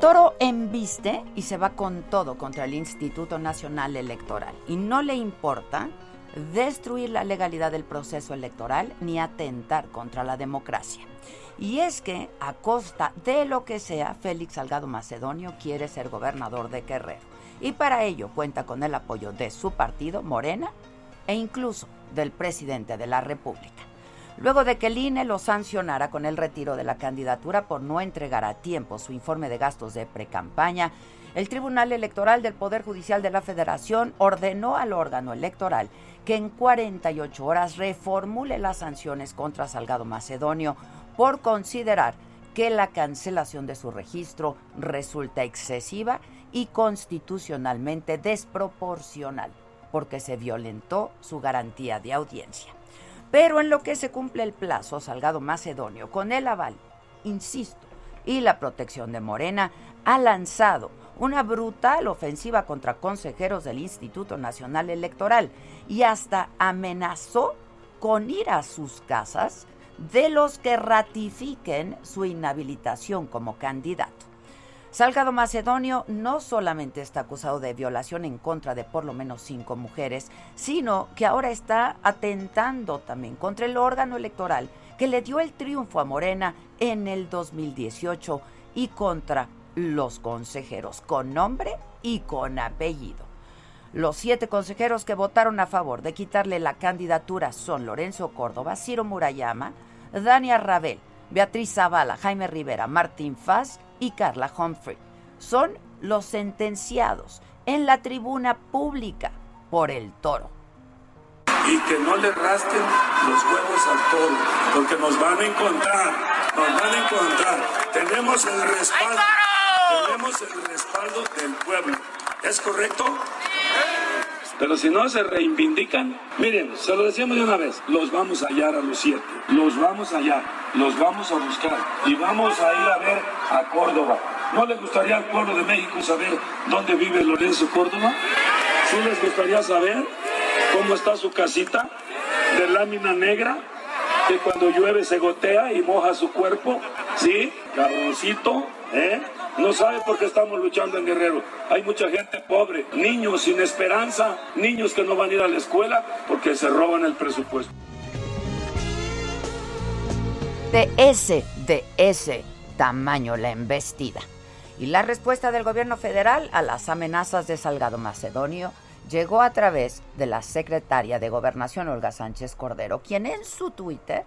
Toro embiste y se va con todo contra el Instituto Nacional Electoral y no le importa destruir la legalidad del proceso electoral ni atentar contra la democracia. Y es que, a costa de lo que sea, Félix Salgado Macedonio quiere ser gobernador de Guerrero. Y para ello cuenta con el apoyo de su partido, Morena, e incluso del presidente de la República luego de que el INE lo sancionara con el retiro de la candidatura por no entregar a tiempo su informe de gastos de precampaña. El Tribunal Electoral del Poder Judicial de la Federación ordenó al órgano electoral que en 48 horas reformule las sanciones contra Salgado Macedonio por considerar que la cancelación de su registro resulta excesiva y constitucionalmente desproporcional, porque se violentó su garantía de audiencia. Pero en lo que se cumple el plazo, Salgado Macedonio, con el aval, insisto, y la protección de Morena, ha lanzado una brutal ofensiva contra consejeros del Instituto Nacional Electoral y hasta amenazó con ir a sus casas de los que ratifiquen su inhabilitación como candidato. Salgado Macedonio no solamente está acusado de violación en contra de por lo menos cinco mujeres, sino que ahora está atentando también contra el órgano electoral que le dio el triunfo a Morena en el 2018 y contra los consejeros con nombre y con apellido. Los siete consejeros que votaron a favor de quitarle la candidatura son Lorenzo Córdoba, Ciro Murayama, Dania Rabel, Beatriz Zavala, Jaime Rivera, Martín Faz y Carla Humphrey. Son los sentenciados en la tribuna pública por el toro. Y que no le rasquen los huevos al toro, porque nos van a encontrar, nos van a encontrar. Tenemos el respaldo, tenemos el respaldo del pueblo. ¿Es correcto? Pero si no se reivindican, miren, se lo decíamos de una vez, los vamos a hallar a los siete, los vamos a hallar, los vamos a buscar y vamos a ir a ver a Córdoba. ¿No les gustaría al pueblo de México saber dónde vive Lorenzo Córdoba? ¿Sí les gustaría saber cómo está su casita de lámina negra? Que cuando llueve se gotea y moja su cuerpo, ¿sí? Carroncito, ¿eh? No sabe por qué estamos luchando en Guerrero. Hay mucha gente pobre, niños sin esperanza, niños que no van a ir a la escuela porque se roban el presupuesto. De ese, de ese tamaño la embestida. Y la respuesta del gobierno federal a las amenazas de Salgado Macedonio llegó a través de la secretaria de Gobernación, Olga Sánchez Cordero, quien en su Twitter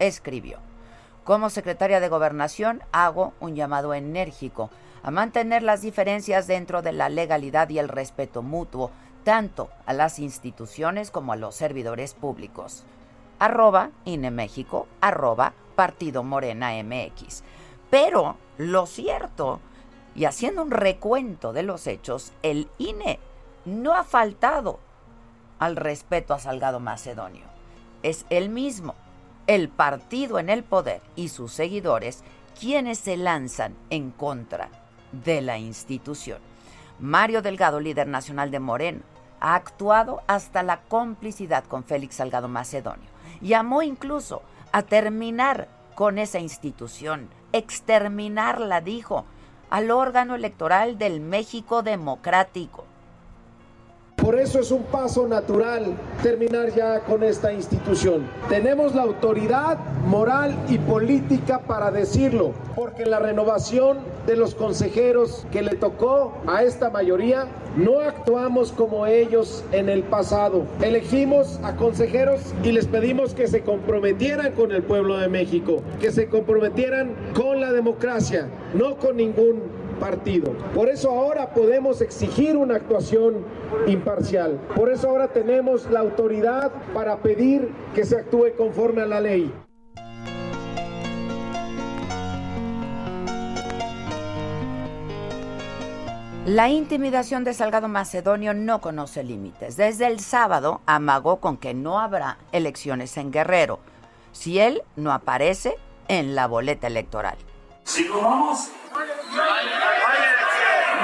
escribió. Como secretaria de Gobernación hago un llamado enérgico a mantener las diferencias dentro de la legalidad y el respeto mutuo, tanto a las instituciones como a los servidores públicos. Arroba INE México, arroba Partido Morena MX. Pero lo cierto, y haciendo un recuento de los hechos, el INE no ha faltado al respeto a Salgado Macedonio. Es el mismo el partido en el poder y sus seguidores quienes se lanzan en contra de la institución. Mario Delgado, líder nacional de Moreno, ha actuado hasta la complicidad con Félix Salgado Macedonio. Llamó incluso a terminar con esa institución, exterminarla, dijo, al órgano electoral del México democrático. Por eso es un paso natural terminar ya con esta institución. Tenemos la autoridad moral y política para decirlo, porque la renovación de los consejeros que le tocó a esta mayoría no actuamos como ellos en el pasado. Elegimos a consejeros y les pedimos que se comprometieran con el pueblo de México, que se comprometieran con la democracia, no con ningún partido. Por eso ahora podemos exigir una actuación imparcial. Por eso ahora tenemos la autoridad para pedir que se actúe conforme a la ley. La intimidación de Salgado Macedonio no conoce límites. Desde el sábado amagó con que no habrá elecciones en Guerrero si él no aparece en la boleta electoral. No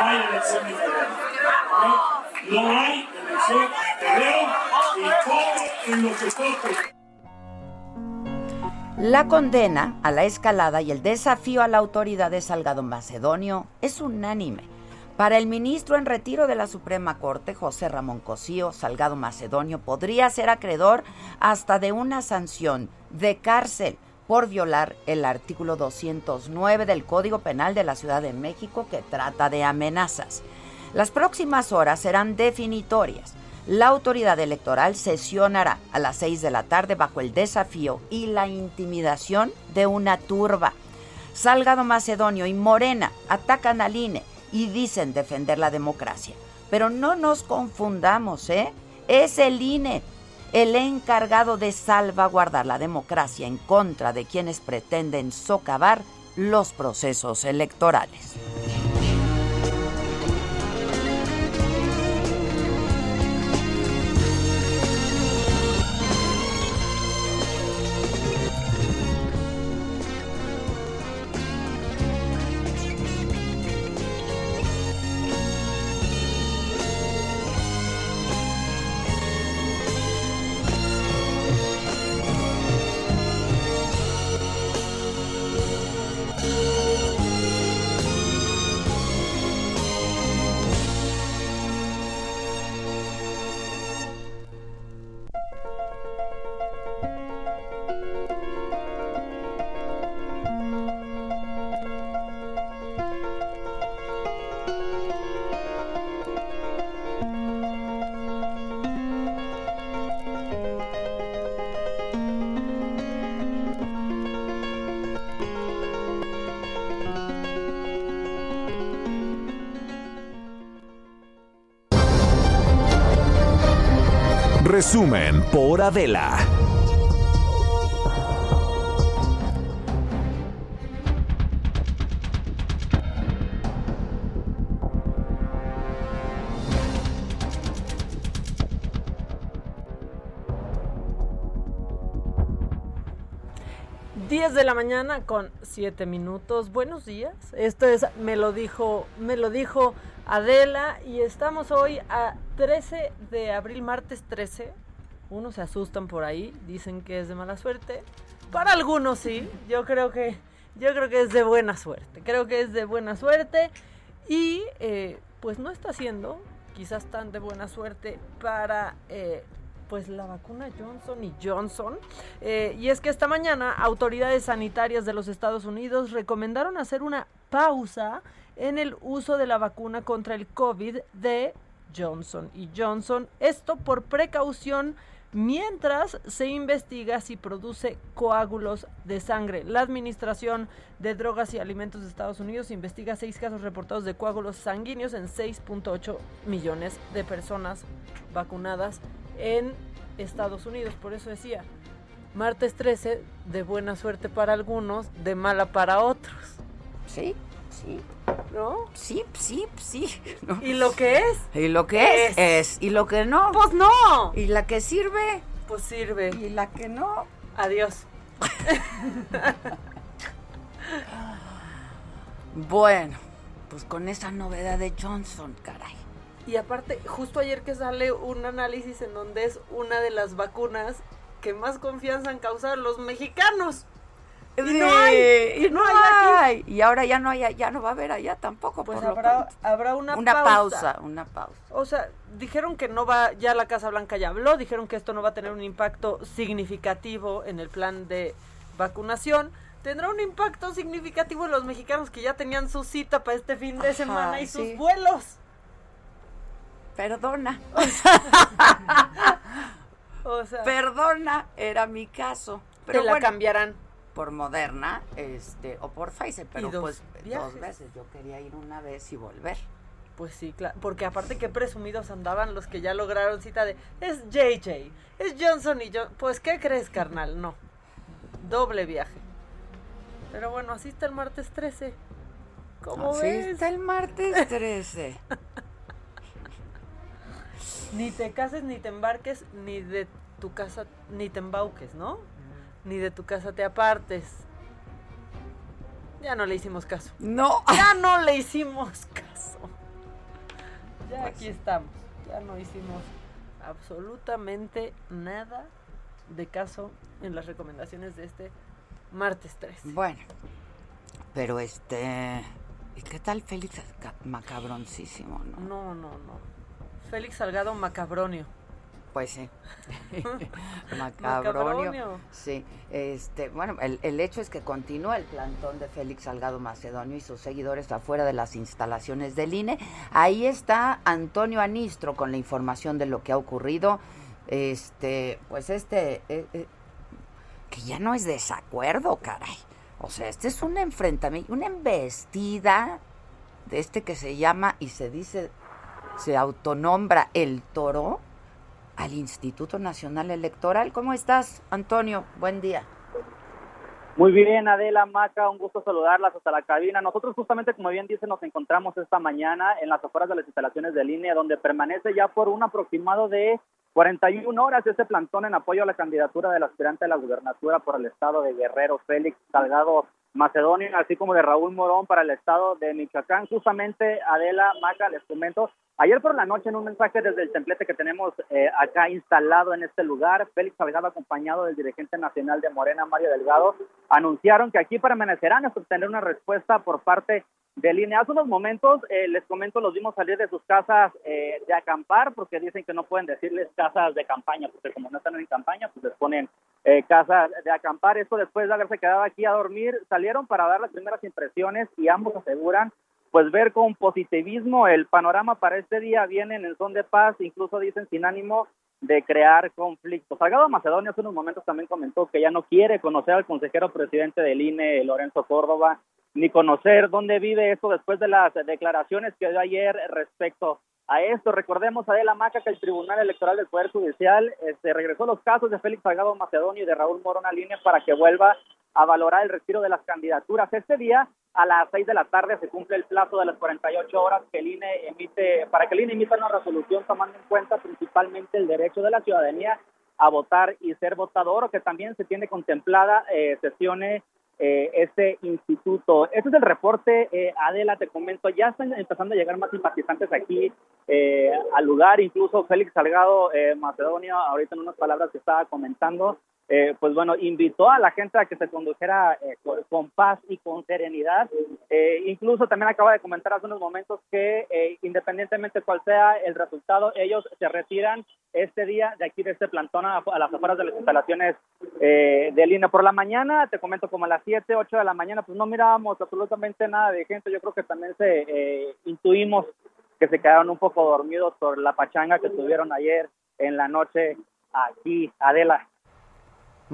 hay, elección. No, hay elección. La condena a la escalada y el desafío a la autoridad de Salgado Macedonio es unánime. Para el ministro en retiro de la Suprema Corte, José Ramón Cosío, Salgado Macedonio podría ser acreedor hasta de una sanción de cárcel por violar el artículo 209 del Código Penal de la Ciudad de México que trata de amenazas. Las próximas horas serán definitorias. La autoridad electoral sesionará a las 6 de la tarde bajo el desafío y la intimidación de una turba. Salgado Macedonio y Morena atacan al INE y dicen defender la democracia. Pero no nos confundamos, ¿eh? Es el INE el encargado de salvaguardar la democracia en contra de quienes pretenden socavar los procesos electorales. Por Adela. de la mañana con 7 minutos. Buenos días. Esto es Me lo dijo, me lo dijo Adela y estamos hoy a 13 de abril, martes 13. Unos se asustan por ahí, dicen que es de mala suerte. Para algunos sí, yo creo que yo creo que es de buena suerte. Creo que es de buena suerte y eh, pues no está siendo quizás tan de buena suerte para eh, pues la vacuna Johnson y Johnson. Eh, y es que esta mañana autoridades sanitarias de los Estados Unidos recomendaron hacer una pausa en el uso de la vacuna contra el COVID de Johnson y Johnson. Esto por precaución mientras se investiga si produce coágulos de sangre. La Administración de Drogas y Alimentos de Estados Unidos investiga seis casos reportados de coágulos sanguíneos en 6.8 millones de personas vacunadas en Estados Unidos. Por eso decía, martes 13, de buena suerte para algunos, de mala para otros. Sí, sí. ¿No? Sí, sí, sí. ¿Y lo que es? ¿Y lo que es? es? ¿Y lo que no? Pues no. ¿Y la que sirve? Pues sirve. ¿Y la que no? Adiós. bueno, pues con esa novedad de Johnson, caray. Y aparte, justo ayer que sale un análisis en donde es una de las vacunas que más confianza han causado los mexicanos. Y no hay, y no, hay. Y ahora ya no hay, ya no va a haber allá tampoco. Pues por habrá, habrá una, una pausa. pausa, una pausa. O sea, dijeron que no va, ya la Casa Blanca ya habló, dijeron que esto no va a tener un impacto significativo en el plan de vacunación. Tendrá un impacto significativo en los mexicanos que ya tenían su cita para este fin de Ajá, semana y sí. sus vuelos. Perdona. O sea, Perdona, era mi caso. Pero te la bueno, cambiarán. Por Moderna, este, o por Pfizer, pero dos pues viajes. dos veces. Yo quería ir una vez y volver. Pues sí, claro. Porque aparte que presumidos andaban los que ya lograron cita de es JJ, es Johnson y Johnson. Pues ¿qué crees, carnal? No. Doble viaje. Pero bueno, así está el martes 13. ¿Cómo Así ves? está el martes 13. Ni te cases, ni te embarques, ni de tu casa, ni te embauques, ¿no? Ni de tu casa te apartes. Ya no le hicimos caso. No. Ya no le hicimos caso. Ya Pues aquí estamos. Ya no hicimos absolutamente nada de caso en las recomendaciones de este martes 3. Bueno, pero este. ¿Y qué tal Félix? Ca- Macabroncísimo, ¿no? No, no, no. Félix Salgado Macabronio. Pues sí. Macabronio. Sí. Este, bueno, el, el hecho es que continúa el plantón de Félix Salgado Macedonio y sus seguidores afuera de las instalaciones del INE. Ahí está Antonio Anistro con la información de lo que ha ocurrido. Este, pues este, eh, eh, que ya no es desacuerdo, caray. O sea, este es un enfrentamiento, una embestida de este que se llama y se dice, se autonombra el toro al Instituto Nacional Electoral. ¿Cómo estás, Antonio? Buen día. Muy bien, Adela Maca, un gusto saludarlas hasta la cabina. Nosotros justamente, como bien dice, nos encontramos esta mañana en las afueras de las instalaciones de línea, donde permanece ya por un aproximado de 41 horas este plantón en apoyo a la candidatura del aspirante a la gubernatura por el estado de Guerrero, Félix Salgado Macedonio, así como de Raúl Morón para el estado de Michoacán. Justamente, Adela Maca, les comento, ayer por la noche en un mensaje desde el templete que tenemos eh, acá instalado en este lugar, Félix Salgado acompañado del dirigente nacional de Morena, Mario Delgado, anunciaron que aquí permanecerán hasta obtener una respuesta por parte de línea. Hace unos momentos, eh, les comento, los vimos salir de sus casas eh, de acampar, porque dicen que no pueden decirles casas de campaña, porque como no están en campaña, pues les ponen eh, casas de acampar. Esto después de haberse quedado aquí a dormir, salieron para dar las primeras impresiones y ambos aseguran pues ver con positivismo el panorama para este día. Vienen en son de paz, incluso dicen sin ánimo de crear conflictos. Salgado Macedonio hace unos momentos también comentó que ya no quiere conocer al consejero presidente del INE, Lorenzo Córdoba, ni conocer dónde vive esto después de las declaraciones que dio ayer respecto a esto. Recordemos, Adela Maca, que el Tribunal Electoral del Poder Judicial este, regresó los casos de Félix Salgado Macedonio y de Raúl Morón a línea para que vuelva a valorar el retiro de las candidaturas. Este día, a las seis de la tarde, se cumple el plazo de las 48 horas que el INE emite, para que el INE emita una resolución tomando en cuenta principalmente el derecho de la ciudadanía a votar y ser votador, o que también se tiene contemplada eh, sesiones eh, este instituto. Este es el reporte, eh, Adela, te comento, ya están empezando a llegar más simpatizantes aquí eh, al lugar, incluso Félix Salgado eh, Macedonio, ahorita en unas palabras que estaba comentando, eh, pues bueno, invitó a la gente a que se condujera eh, con, con, paz y con serenidad. Eh, incluso también acaba de comentar hace unos momentos que eh, independientemente cuál sea el resultado, ellos se retiran este día de aquí de este plantón a, las afueras de las instalaciones eh, de línea. Por la mañana, te comento como a las 7, 8 de la mañana, pues no mirábamos absolutamente nada de gente. Yo creo que también se eh, intuimos que se quedaron un poco dormidos por la pachanga que tuvieron ayer en la noche aquí, Adela.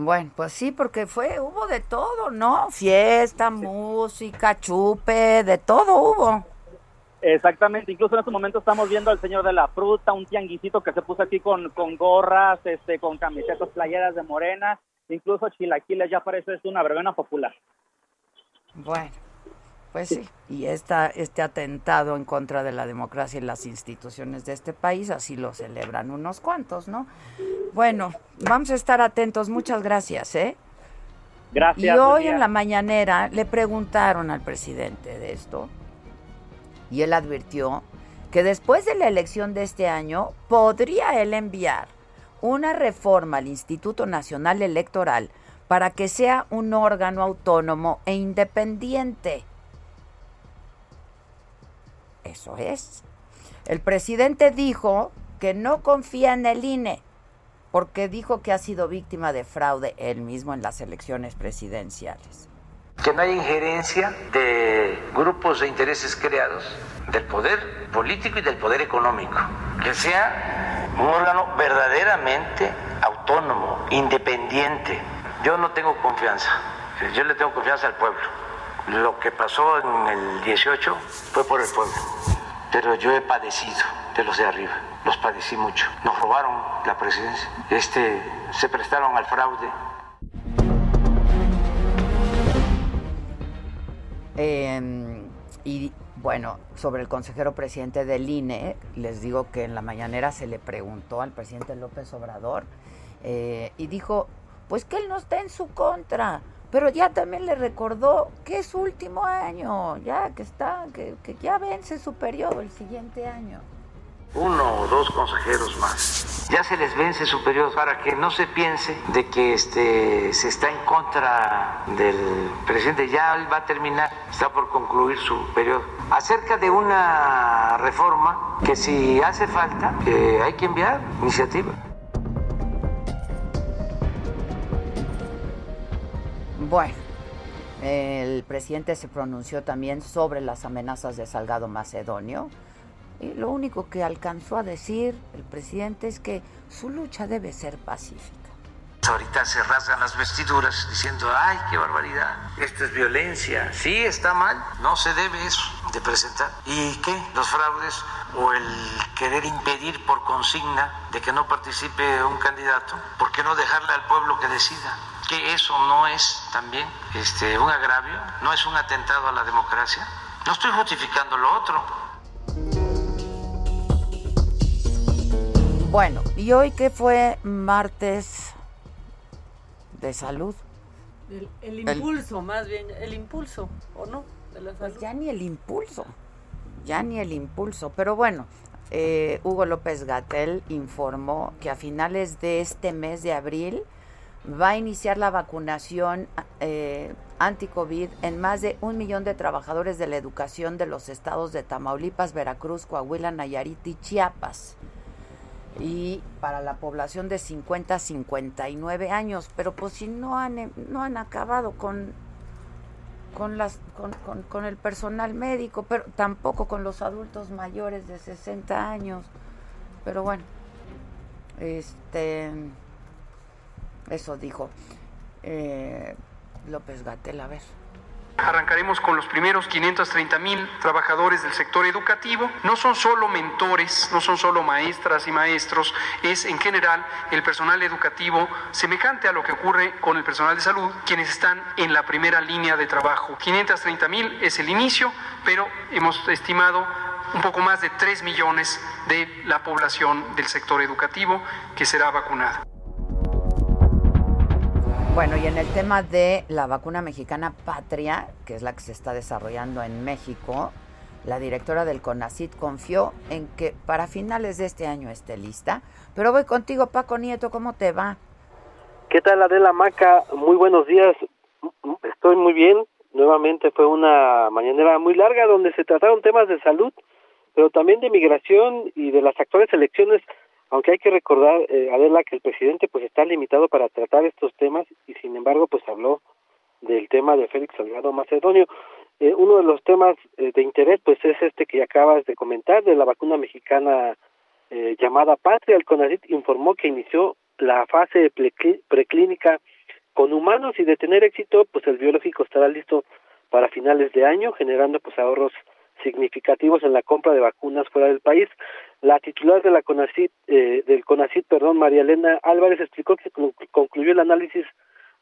Bueno, pues sí, porque fue, hubo de todo, ¿no? Fiesta, música, chupe, de todo hubo. Exactamente, incluso en este momento estamos viendo al señor de la fruta, un tianguisito que se puso aquí con, con gorras, este, con camisetas playeras de morena, incluso chilaquiles, ya parece es una verbena popular. Bueno, pues sí, y esta, este atentado en contra de la democracia y las instituciones de este país, así lo celebran unos cuantos, ¿no? Bueno, vamos a estar atentos, muchas gracias, ¿eh? Gracias. Y hoy en la mañanera le preguntaron al presidente de esto, y él advirtió que después de la elección de este año podría él enviar una reforma al Instituto Nacional Electoral para que sea un órgano autónomo e independiente. Eso es. El presidente dijo que no confía en el INE porque dijo que ha sido víctima de fraude él mismo en las elecciones presidenciales. Que no haya injerencia de grupos de intereses creados del poder político y del poder económico. Que sea un órgano verdaderamente autónomo, independiente. Yo no tengo confianza, yo le tengo confianza al pueblo. Lo que pasó en el 18 fue por el pueblo, pero yo he padecido de los de arriba, los padecí mucho. Nos robaron la presidencia, este, se prestaron al fraude. Eh, y bueno, sobre el consejero presidente del INE, les digo que en la mañanera se le preguntó al presidente López Obrador eh, y dijo, pues que él no está en su contra, pero ya también le recordó que es su último año, ya que está, que, que ya vence su periodo el siguiente año uno o dos consejeros más. Ya se les vence su periodo para que no se piense de que este, se está en contra del presidente. Ya él va a terminar, está por concluir su periodo. Acerca de una reforma que si hace falta, que hay que enviar iniciativa. Bueno, el presidente se pronunció también sobre las amenazas de Salgado Macedonio y lo único que alcanzó a decir el presidente es que su lucha debe ser pacífica. Ahorita se rasgan las vestiduras diciendo, ay, qué barbaridad, esto es violencia. Sí, está mal, no se debe eso de presentar. ¿Y qué? Los fraudes o el querer impedir por consigna de que no participe un candidato, ¿por qué no dejarle al pueblo que decida? Que eso no es también este, un agravio, no es un atentado a la democracia. No estoy justificando lo otro. Bueno, y hoy que fue martes de salud. El, impulso, más bien, el impulso, ¿o no? De la pues ya ni el impulso, ya ni el impulso. Pero bueno, eh, Hugo López Gatel informó que a finales de este mes de abril va a iniciar la vacunación eh, anti-COVID en más de un millón de trabajadores de la educación de los estados de Tamaulipas, Veracruz, Coahuila, Nayarit y Chiapas y para la población de 50 a 59 años, pero pues si no han, no han acabado con con, con, el personal médico, pero tampoco con los adultos mayores de 60 años. Pero bueno, este eso dijo eh, López Gatel, a ver. Arrancaremos con los primeros 530 mil trabajadores del sector educativo. No son solo mentores, no son solo maestras y maestros, es en general el personal educativo semejante a lo que ocurre con el personal de salud, quienes están en la primera línea de trabajo. 530 mil es el inicio, pero hemos estimado un poco más de 3 millones de la población del sector educativo que será vacunada. Bueno, y en el tema de la vacuna mexicana Patria, que es la que se está desarrollando en México, la directora del CONACIT confió en que para finales de este año esté lista. Pero voy contigo, Paco Nieto, ¿cómo te va? ¿Qué tal, Adela Maca? Muy buenos días. Estoy muy bien. Nuevamente fue una mañanera muy larga donde se trataron temas de salud, pero también de migración y de las actuales elecciones aunque hay que recordar, eh, Adela, que el presidente pues está limitado para tratar estos temas y sin embargo pues habló del tema de Félix Salgado Macedonio. Eh, uno de los temas eh, de interés pues es este que acabas de comentar de la vacuna mexicana eh, llamada Patria. El CONACYT informó que inició la fase preclínica con humanos y de tener éxito pues el biológico estará listo para finales de año generando pues ahorros significativos en la compra de vacunas fuera del país. La titular de la CONACIT, eh, del CONACIT, perdón, María Elena Álvarez, explicó que concluyó el análisis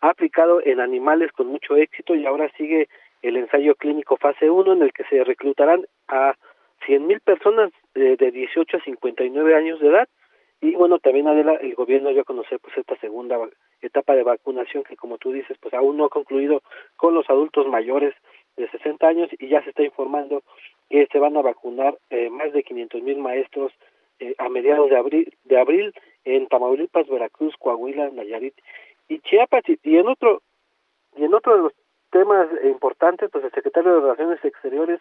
aplicado en animales con mucho éxito y ahora sigue el ensayo clínico fase 1 en el que se reclutarán a 100.000 personas eh, de 18 a 59 años de edad. Y bueno también Adela el gobierno ya conocer pues esta segunda etapa de vacunación que como tú dices pues aún no ha concluido con los adultos mayores de 60 años y ya se está informando que se van a vacunar eh, más de 500 mil maestros eh, a mediados de abril, de abril en Tamaulipas, Veracruz, Coahuila, Nayarit y Chiapas. Y, en otro y en otro de los temas importantes pues el secretario de Relaciones Exteriores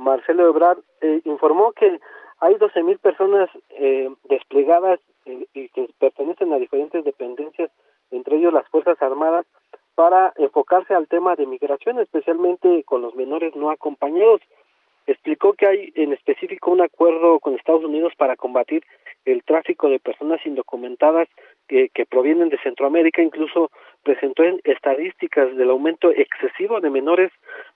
Marcelo Ebrard eh, informó que hay 12.000 personas eh, desplegadas eh, y que pertenecen a diferentes dependencias, entre ellos las Fuerzas Armadas, para enfocarse al tema de migración, especialmente con los menores no acompañados. Explicó que hay en específico un acuerdo con Estados Unidos para combatir el tráfico de personas indocumentadas que, que provienen de Centroamérica, incluso presentó en estadísticas del aumento excesivo de menores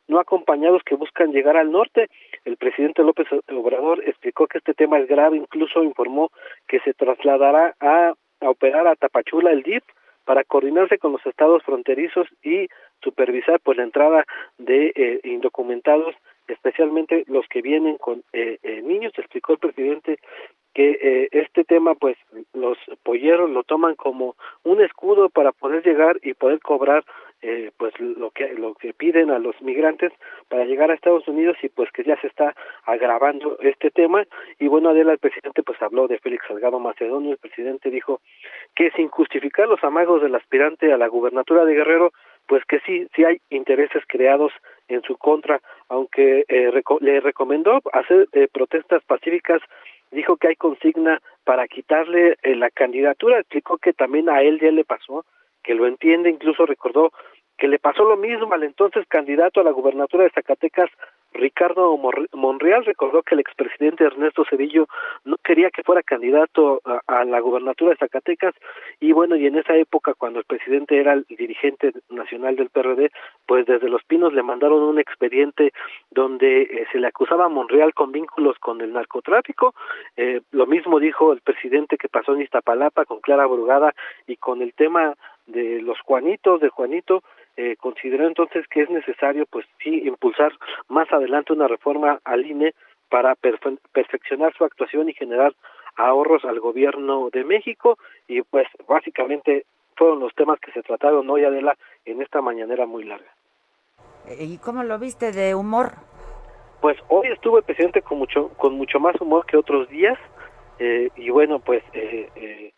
no acompañados que buscan llegar al norte. El presidente López Obrador explicó que este tema es grave, incluso informó que se trasladará a, operar a Tapachula el DIP para coordinarse con los estados fronterizos y supervisar pues la entrada de eh, indocumentados especialmente los que vienen con eh, eh, niños explicó el presidente que eh, este tema pues los polleros lo toman como un escudo para poder llegar y poder cobrar eh, pues lo que lo que piden a los migrantes para llegar a Estados Unidos y pues que ya se está agravando este tema. Y bueno Adela el presidente pues habló de Félix Salgado Macedonio. El presidente dijo que sin justificar los amagos del aspirante a la gubernatura de Guerrero pues que sí sí hay intereses creados en su contra. Aunque eh, le recomendó hacer eh, protestas pacíficas dijo que hay consigna para quitarle eh, la candidatura, explicó que también a él ya le pasó, que lo entiende, incluso recordó que le pasó lo mismo al entonces candidato a la gubernatura de Zacatecas, Ricardo Monreal, recordó que el expresidente Ernesto Cedillo no quería que fuera candidato a, la gubernatura de Zacatecas y bueno, y en esa época cuando el presidente era el dirigente nacional del PRD, pues desde Los Pinos le mandaron un expediente donde eh, se le acusaba a Monreal con vínculos con el narcotráfico, eh, lo mismo dijo el presidente que pasó en Iztapalapa con Clara Brugada y con el tema de los Juanitos, de Juanito, eh, consideró entonces que es necesario, pues sí, impulsar más adelante una reforma al INE para perfeccionar su actuación y generar ahorros al gobierno de México y pues básicamente fueron los temas que se trataron hoy Adela en esta mañanera muy larga. ¿Y cómo lo viste de humor? Pues hoy estuvo el presidente con mucho con mucho más humor que otros días eh, y bueno pues eh, eh,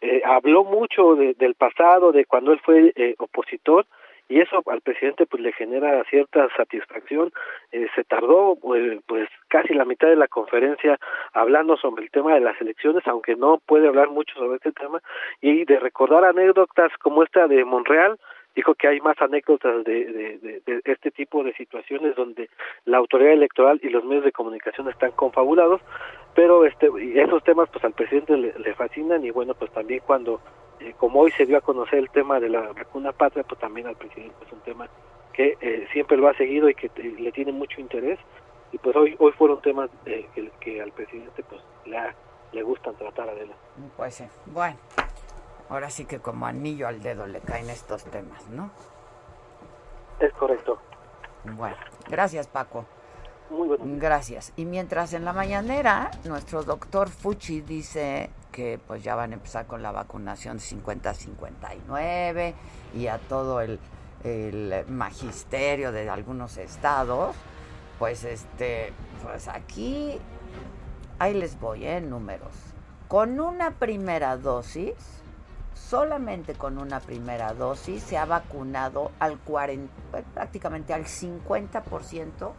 eh habló mucho del pasado de cuando él fue eh, opositor y eso al presidente pues le genera cierta satisfacción. Eh, se tardó pues, pues casi la mitad de la conferencia hablando sobre el tema de las elecciones aunque no puede hablar mucho sobre este tema y de recordar anécdotas como esta de Monreal dijo que hay más anécdotas de, de, este tipo de situaciones donde la autoridad electoral y los medios de comunicación están confabulados, pero este esos temas pues al presidente le fascinan y bueno pues también cuando eh, como hoy se dio a conocer el tema de la vacuna patria, pues también al presidente es un tema que eh, siempre lo ha seguido y que eh, le tiene mucho interés. Y pues hoy hoy fueron temas que, que, al presidente pues le, le gustan tratar a él. Pues sí, bueno, ahora sí que como anillo al dedo le caen estos temas, ¿no? Es correcto. Bueno, gracias Paco. Gracias. Y mientras en la mañanera nuestro doctor Fuchi dice que pues ya van a empezar con la vacunación 50-59 y a todo el, el, magisterio de algunos estados, pues este, pues aquí, ahí les voy, ¿eh? números. Con una primera dosis, solamente con una primera dosis se ha vacunado al 40, prácticamente al 50%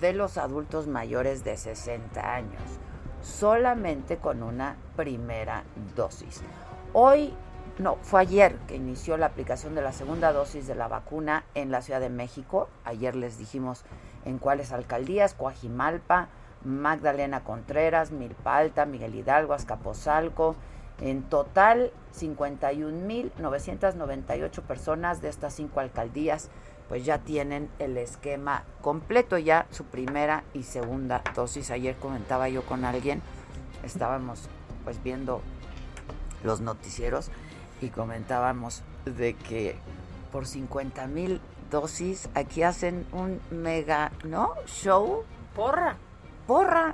de los adultos mayores de 60 años solamente con una primera dosis. Hoy, no, fue ayer que inició la aplicación de la segunda dosis de la vacuna en la Ciudad de México. Ayer les dijimos en cuáles alcaldías, Coajimalpa, Magdalena Contreras, Milpalta, Miguel Hidalgo, Azcapotzalco. En total, 51.998 personas de estas cinco alcaldías pues ya tienen el esquema completo, ya su primera y segunda dosis. Ayer comentaba yo con alguien, estábamos pues viendo los noticieros y comentábamos de que por 50 mil dosis aquí hacen un mega, ¿no? Show. Porra. Porra.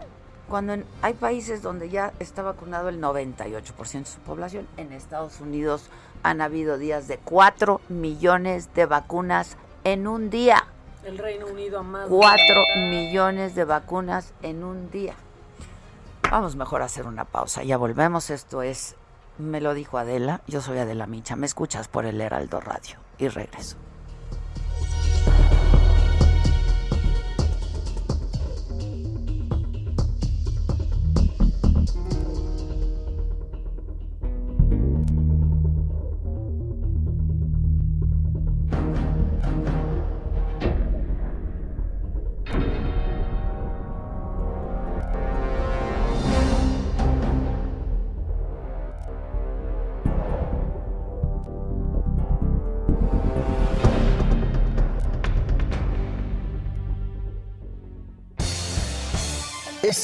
Cuando hay países donde ya está vacunado el 98% de su población, en Estados Unidos han habido días de 4 millones de vacunas en un día. El Reino Unido a más. Cuatro millones de vacunas en un día. Vamos mejor a hacer una pausa. Ya volvemos. Esto es me lo dijo Adela, yo soy Adela Micha, me escuchas por el Heraldo Radio y regreso.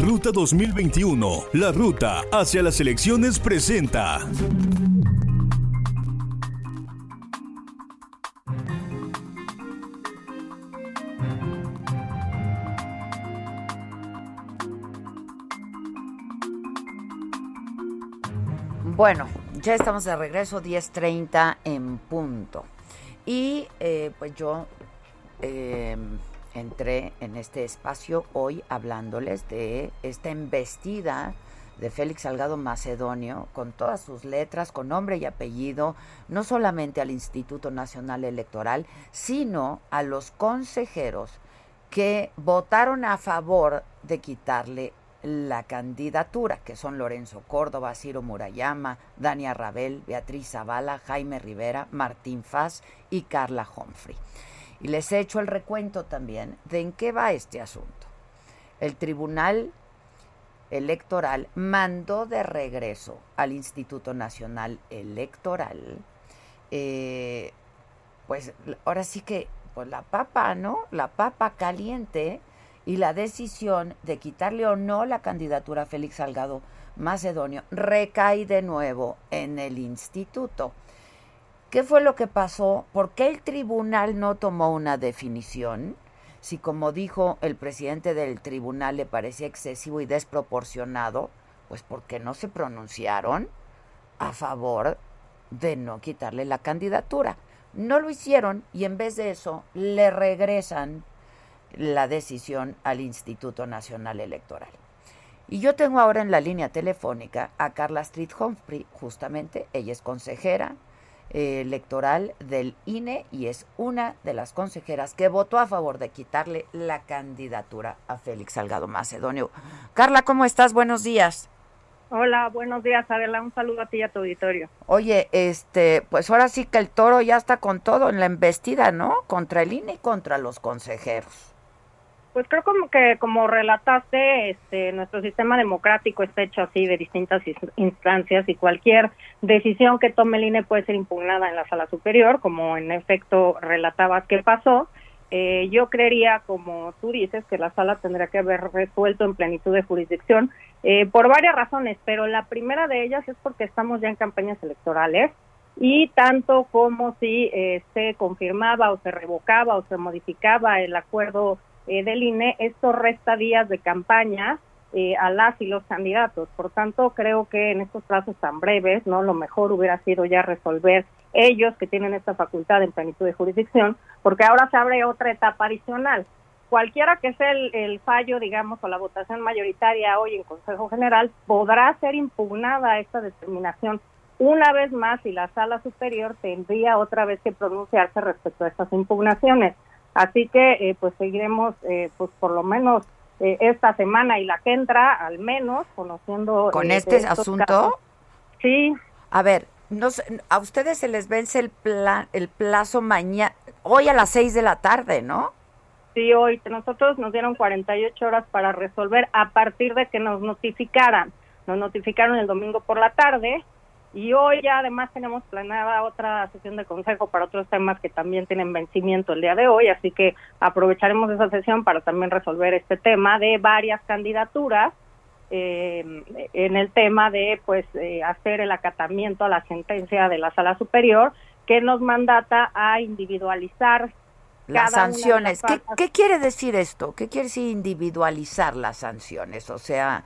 Ruta 2021, la ruta hacia las elecciones presenta. Bueno, ya estamos de regreso, 10.30 en punto. Y eh, pues yo eh, entré en este espacio hoy hablándoles de esta embestida de Félix Salgado Macedonio, con todas sus letras, con nombre y apellido, no solamente al Instituto Nacional Electoral, sino a los consejeros que votaron a favor de quitarle la candidatura, que son Lorenzo Córdoba, Ciro Murayama, Dania Rabel, Beatriz Zavala, Jaime Rivera, Martín Faz y Carla Humphrey. Y les he hecho el recuento también de en qué va este asunto. El Tribunal Electoral mandó de regreso al Instituto Nacional Electoral, eh, pues ahora sí que, pues la papa, ¿no? La papa caliente y la decisión de quitarle o no la candidatura a Félix Salgado Macedonio recae de nuevo en el instituto. ¿Qué fue lo que pasó? ¿Por qué el tribunal no tomó una definición? Si como dijo el presidente del tribunal le parecía excesivo y desproporcionado, pues porque no se pronunciaron a favor de no quitarle la candidatura. No lo hicieron y en vez de eso le regresan la decisión al Instituto Nacional Electoral. Y yo tengo ahora en la línea telefónica a Carla Street Humphrey, justamente, ella es consejera electoral del INE y es una de las consejeras que votó a favor de quitarle la candidatura a Félix Salgado Macedonio. Carla, ¿cómo estás? Buenos días. Hola, buenos días, Adela. Un saludo a ti y a tu auditorio. Oye, este, pues ahora sí que el toro ya está con todo en la embestida, ¿no? Contra el INE y contra los consejeros. Pues creo como que como relataste, este, nuestro sistema democrático está hecho así de distintas instancias y cualquier decisión que tome el INE puede ser impugnada en la sala superior, como en efecto relatabas que pasó. Eh, yo creería, como tú dices, que la sala tendría que haber resuelto en plenitud de jurisdicción eh, por varias razones, pero la primera de ellas es porque estamos ya en campañas electorales y tanto como si eh, se confirmaba o se revocaba o se modificaba el acuerdo eh, del INE, esto resta días de campaña eh, a las y los candidatos. Por tanto, creo que en estos plazos tan breves, no, lo mejor hubiera sido ya resolver ellos que tienen esta facultad en plenitud de jurisdicción, porque ahora se abre otra etapa adicional. Cualquiera que sea el, el fallo, digamos, o la votación mayoritaria hoy en Consejo General, podrá ser impugnada esta determinación una vez más y la sala superior tendría otra vez que pronunciarse respecto a estas impugnaciones. Así que eh, pues seguiremos eh, pues por lo menos eh, esta semana y la que entra al menos conociendo con este asunto. Sí. A ver, no a ustedes se les vence el plan, el plazo mañana hoy a las seis de la tarde, ¿no? Sí, hoy nosotros nos dieron 48 horas para resolver a partir de que nos notificaran. Nos notificaron el domingo por la tarde y hoy ya además tenemos planeada otra sesión de consejo para otros temas que también tienen vencimiento el día de hoy, así que aprovecharemos esa sesión para también resolver este tema de varias candidaturas eh, en el tema de pues eh, hacer el acatamiento a la sentencia de la sala superior que nos mandata a individualizar las sanciones. ¿Qué, ¿Qué, quiere decir esto? ¿Qué quiere decir individualizar las sanciones? O sea...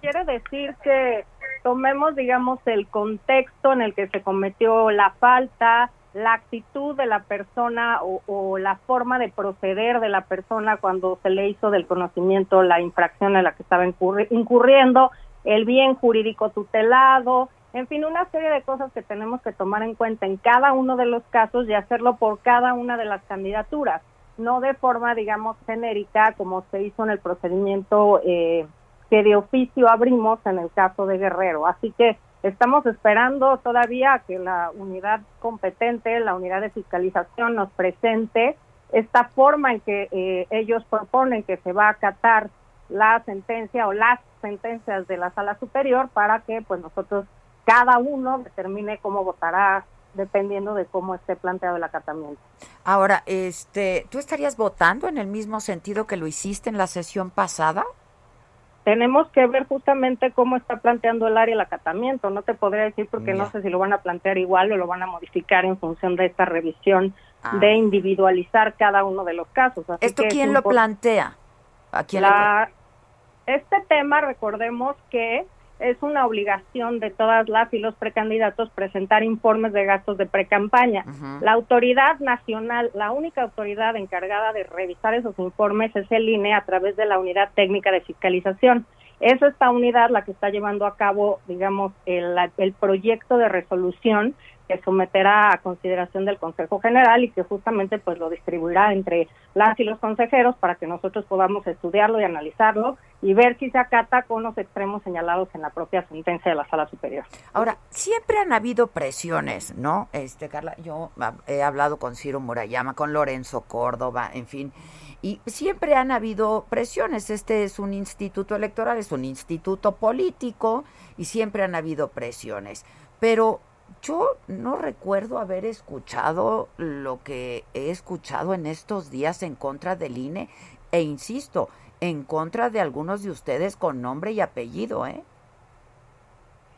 Quiere decir que tomemos, digamos, el contexto en el que se cometió la falta, la actitud de la persona o, la forma de proceder de la persona cuando se le hizo del conocimiento la infracción en la que estaba incurriendo, el bien jurídico tutelado, en fin, una serie de cosas que tenemos que tomar en cuenta en cada uno de los casos y hacerlo por cada una de las candidaturas, no de forma, digamos, genérica como se hizo en el procedimiento eh, que de oficio abrimos en el caso de Guerrero. Así que Estamos esperando todavía que la unidad competente, la unidad de fiscalización nos presente esta forma en que eh, ellos proponen que se va a acatar la sentencia o las sentencias de la sala superior para que pues nosotros cada uno determine cómo votará dependiendo de cómo esté planteado el acatamiento. Ahora, este, ¿tú estarías votando en el mismo sentido que lo hiciste en la sesión pasada? Tenemos que ver justamente cómo está planteando el área el acatamiento. No te podría decir porque no sé si lo van a plantear igual o lo van a modificar en función de esta revisión ah. de individualizar cada uno de los casos. ¿Esto quién lo plantea? ¿A quién Este tema, recordemos que es una obligación de todas las y los precandidatos presentar informes de gastos de precampaña. La autoridad nacional, la única autoridad encargada de revisar esos informes es el INE a través de la Unidad Técnica de Fiscalización. Es esta unidad la que está llevando a cabo, digamos, el, el proyecto de resolución que someterá a consideración del Consejo General y que justamente pues lo distribuirá entre las y los consejeros para que nosotros podamos estudiarlo y analizarlo y ver si se acata con los extremos señalados en la propia sentencia de la Sala Superior. Ahora, siempre han habido presiones, ¿no? Este, Carla, yo he hablado con Ciro Murayama, con Lorenzo Córdoba, en fin, y siempre han habido presiones. Este es un instituto electoral, es un instituto político y siempre han habido presiones. Pero yo no recuerdo haber escuchado lo que he escuchado en estos días en contra del INE e insisto, en contra de algunos de ustedes con nombre y apellido, ¿eh?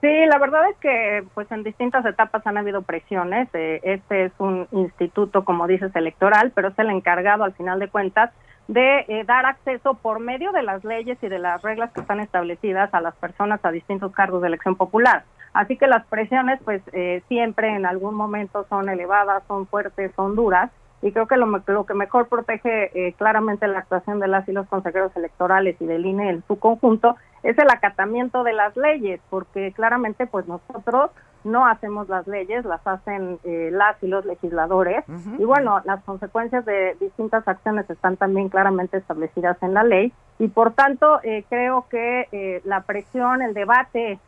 Sí, la verdad es que pues en distintas etapas han habido presiones. Eh, este es un instituto, como dices, electoral, pero es el encargado al final de cuentas de eh, dar acceso por medio de las leyes y de las reglas que están establecidas a las personas a distintos cargos de elección popular. Así que las presiones, pues eh, siempre en algún momento son elevadas, son fuertes, son duras. Y creo que lo, lo que mejor protege eh, claramente la actuación de las y los consejeros electorales y del INE en su conjunto es el acatamiento de las leyes, porque claramente pues nosotros no hacemos las leyes, las hacen eh, las y los legisladores. Y bueno, las consecuencias de distintas acciones están también claramente establecidas en la ley. Y por tanto, creo que la presión, el debate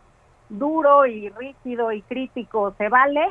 duro y rígido y crítico se vale,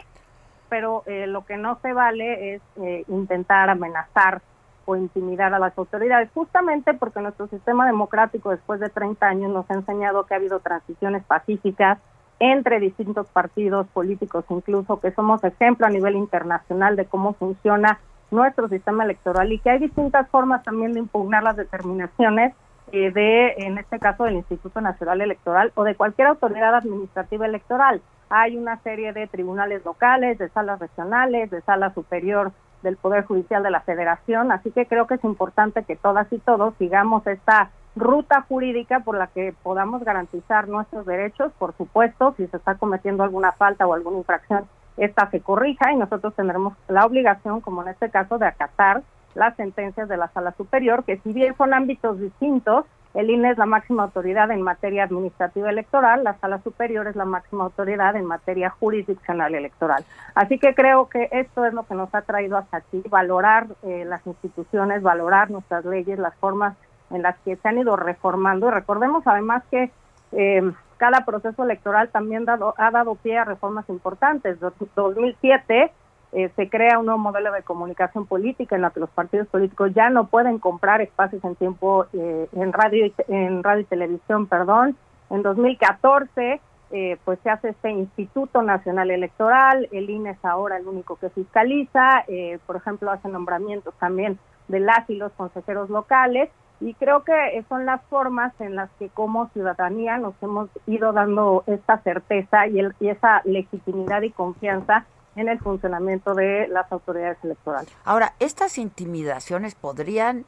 pero eh, lo que no se vale es eh, intentar amenazar o intimidar a las autoridades, justamente porque nuestro sistema democrático después de 30 años nos ha enseñado que ha habido transiciones pacíficas entre distintos partidos políticos, incluso que somos ejemplo a nivel internacional de cómo funciona nuestro sistema electoral y que hay distintas formas también de impugnar las determinaciones eh, de, en este caso, del Instituto Nacional Electoral o de cualquier autoridad administrativa electoral. Hay una serie de tribunales locales, de salas regionales, de sala superior del Poder Judicial de la Federación, así que creo que es importante que todas y todos sigamos esta ruta jurídica por la que podamos garantizar nuestros derechos, por supuesto, si se está cometiendo alguna falta o alguna infracción, esta se corrija y nosotros tendremos la obligación, como en este caso, de acatar las sentencias de la sala superior, que si bien son ámbitos distintos, el INE es la máxima autoridad en materia administrativa electoral, la sala superior es la máxima autoridad en materia jurisdiccional electoral. Así que creo que esto es lo que nos ha traído hasta aquí, valorar eh, las instituciones, valorar nuestras leyes, las formas en las que se han ido reformando. Y recordemos además que eh, cada proceso electoral también dado, ha dado pie a reformas importantes. 2007 eh, se crea un nuevo modelo de comunicación política en la que los partidos políticos ya no pueden comprar espacios en tiempo eh, en radio y, en radio y televisión, perdón. En 2014 eh, pues se hace este Instituto Nacional Electoral, el INE es ahora el único que fiscaliza, por ejemplo hace nombramientos también de las y los consejeros locales y creo que son las formas en las que como ciudadanía nos hemos ido dando esta certeza y, el, y esa legitimidad y confianza en el funcionamiento de las autoridades electorales. Ahora, ¿estas intimidaciones podrían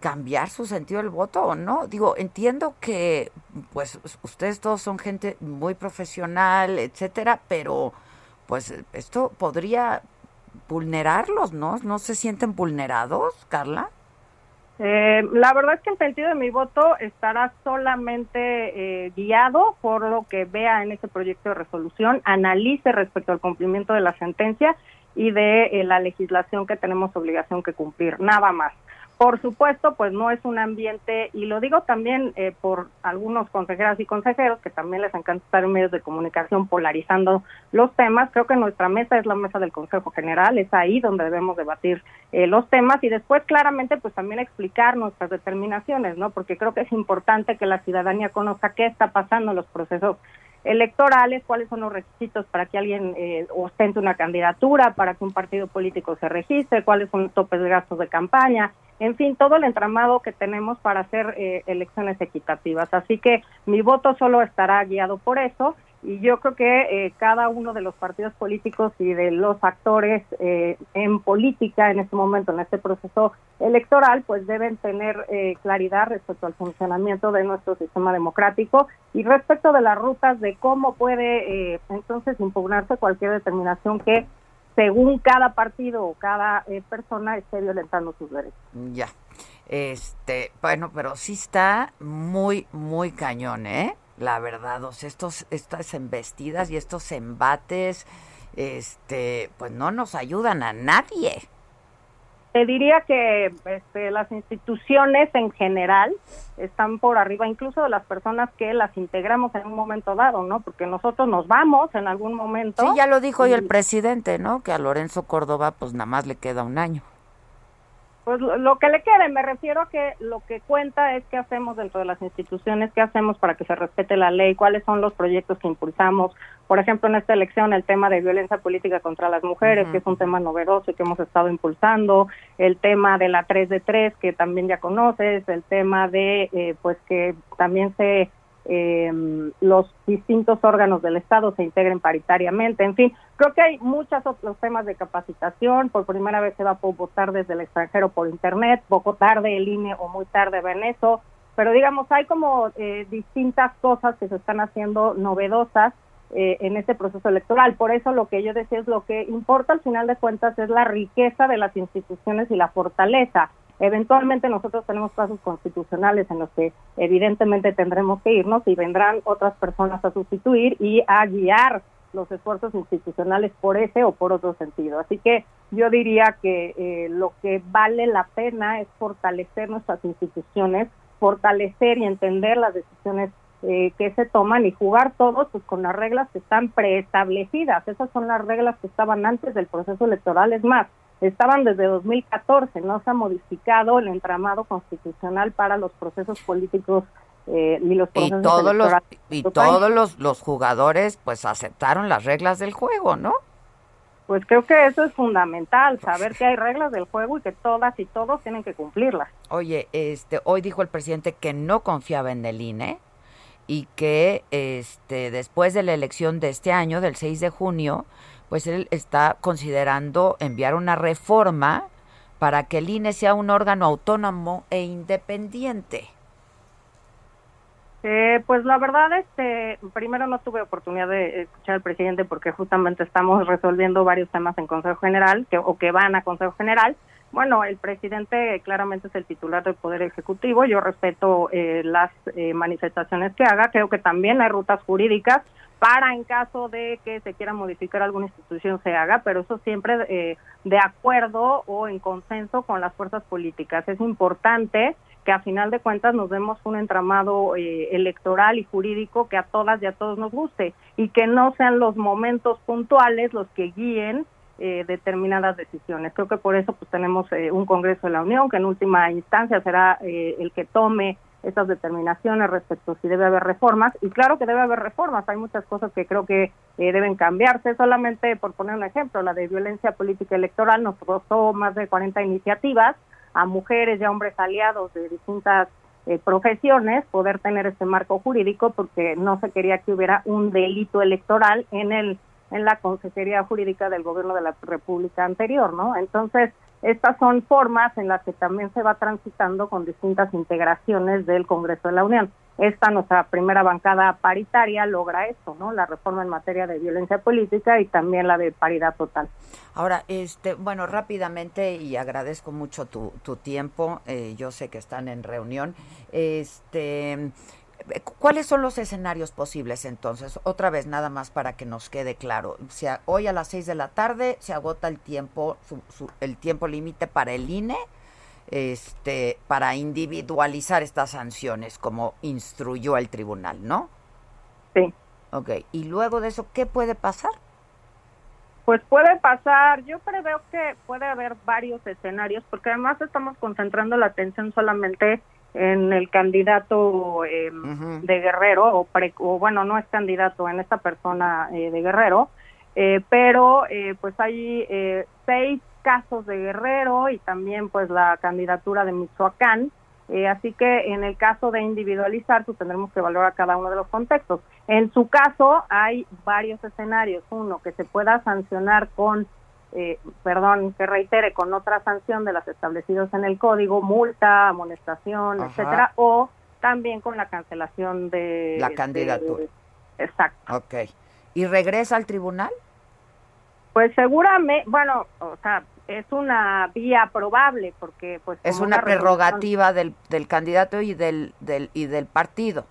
cambiar su sentido del voto o no? Digo, entiendo que pues ustedes todos son gente muy profesional, etcétera, pero pues esto podría vulnerarlos, ¿no? ¿No se sienten vulnerados, Carla? Eh, la verdad es que el sentido de mi voto estará solamente eh, guiado por lo que vea en ese proyecto de resolución, analice respecto al cumplimiento de la sentencia y de eh, la legislación que tenemos obligación que cumplir, nada más. Por supuesto, pues no es un ambiente, y lo digo también eh, por algunos consejeras y consejeros que también les encanta estar en medios de comunicación polarizando los temas. Creo que nuestra mesa es la mesa del Consejo General, es ahí donde debemos debatir eh, los temas y después claramente pues también explicar nuestras determinaciones, ¿no? Porque creo que es importante que la ciudadanía conozca qué está pasando en los procesos electorales, cuáles son los requisitos para que alguien eh, ostente una candidatura, para que un partido político se registre, cuáles son los topes de gastos de campaña, en fin, todo el entramado que tenemos para hacer eh, elecciones equitativas. Así que mi voto solo estará guiado por eso y yo creo que eh, cada uno de los partidos políticos y de los actores eh, en política en este momento, en este proceso electoral, pues deben tener claridad respecto al funcionamiento de nuestro sistema democrático y respecto de las rutas de cómo puede entonces impugnarse cualquier determinación que según cada partido o cada eh, persona esté violentando sus derechos. Ya. Este, bueno, pero sí está muy, muy cañón, ¿eh? La verdad, o sea, estos, estas embestidas y estos embates, este, pues no nos ayudan a nadie. Te diría que este, las instituciones en general están por arriba, incluso de las personas que las integramos en un momento dado, ¿no? Porque nosotros nos vamos en algún momento. Sí, ya lo dijo hoy el presidente, ¿no? Que a Lorenzo Córdoba, pues nada más le queda un año. Pues lo que le quede, me refiero a que lo que cuenta es qué hacemos dentro de las instituciones, qué hacemos para que se respete la ley, cuáles son los proyectos que impulsamos. Por ejemplo, en esta elección el tema de violencia política contra las mujeres, que es un tema novedoso y que hemos estado impulsando, el tema de la 3 de 3, que también ya conoces, el tema de, eh, pues que también se eh, los distintos órganos del Estado se integren paritariamente, en fin, creo que hay muchos otros temas de capacitación, por primera vez se va a votar desde el extranjero por Internet, poco tarde el INE o muy tarde ven eso, pero digamos, hay como eh, distintas cosas que se están haciendo novedosas eh, en este proceso electoral. Por eso lo que yo decía es lo que importa al final de cuentas es la riqueza de las instituciones y la fortaleza. Eventualmente nosotros tenemos casos constitucionales en los que evidentemente tendremos que irnos y vendrán otras personas a sustituir y a guiar los esfuerzos institucionales por ese o por otro sentido. Así que yo diría que eh, lo que vale la pena es fortalecer nuestras instituciones, fortalecer y entender las decisiones eh, que se toman y jugar todos pues, con las reglas que están preestablecidas. Esas son las reglas que estaban antes del proceso electoral. Es más, estaban desde 2014, no se ha modificado el entramado constitucional para los procesos políticos eh, ni los procesos y todos los y todos los, los jugadores pues aceptaron las reglas del juego, ¿no? Pues creo que eso es fundamental, saber que hay reglas del juego y que todas y todos tienen que cumplirlas. Oye, este, hoy dijo el presidente que no confiaba en el INE y que este, después de la elección de este año, del 6 de junio, pues él está considerando enviar una reforma para que el INE sea un órgano autónomo e independiente. Eh, pues la verdad, este, primero no tuve oportunidad de escuchar al presidente porque justamente estamos resolviendo varios temas en Consejo General que, o que van a Consejo General. Bueno, el presidente claramente es el titular del Poder Ejecutivo. Yo respeto eh, las eh, manifestaciones que haga. Creo que también hay rutas jurídicas para en caso de que se quiera modificar alguna institución se haga, pero eso siempre eh, de acuerdo o en consenso con las fuerzas políticas. Es importante que a final de cuentas nos demos un entramado eh, electoral y jurídico que a todas y a todos nos guste y que no sean los momentos puntuales los que guíen eh, determinadas decisiones. Creo que por eso pues tenemos un Congreso de la Unión que en última instancia será el que tome estas determinaciones respecto a si debe haber reformas. Y claro que debe haber reformas, hay muchas cosas que creo que eh, deben cambiarse. Solamente por poner un ejemplo, la de violencia política electoral nos costó más de 40 iniciativas a mujeres y a hombres aliados de distintas eh, profesiones poder tener este marco jurídico porque no se quería que hubiera un delito electoral en el en la Consejería Jurídica del Gobierno de la República anterior, ¿no? Entonces, estas son formas en las que también se va transitando con distintas integraciones del Congreso de la Unión. Esta, nuestra primera bancada paritaria, logra esto, ¿no? La reforma en materia de violencia política y también la de paridad total. Ahora, este, bueno, rápidamente y agradezco mucho tu, tu tiempo. Eh, yo sé que están en reunión. Este, ¿Cuáles son los escenarios posibles entonces? Otra vez, nada más para que nos quede claro. Si hoy a las seis de la tarde se agota el tiempo, el tiempo límite para el INE, este, para individualizar estas sanciones, como instruyó el tribunal, ¿no? Sí. Ok. Y luego de eso, ¿qué puede pasar? Pues puede pasar, yo preveo que puede haber varios escenarios, porque además estamos concentrando la atención solamente en el candidato eh, de Guerrero, o, o, bueno, no es candidato en esta persona eh, de Guerrero, eh, pero pues hay seis casos de Guerrero y también pues la candidatura de Michoacán, así que en el caso de individualizar, pues tendremos que valorar cada uno de los contextos. En su caso hay varios escenarios, uno que se pueda sancionar con eh, perdón, que reitere con otra sanción de las establecidas en el código, multa, amonestación, etcétera, o también con la cancelación de la candidatura. exacto. Ok. ¿Y regresa al tribunal? Pues seguramente, bueno, o sea, es una vía probable porque pues es una, prerrogativa del, del candidato y del, del y del partido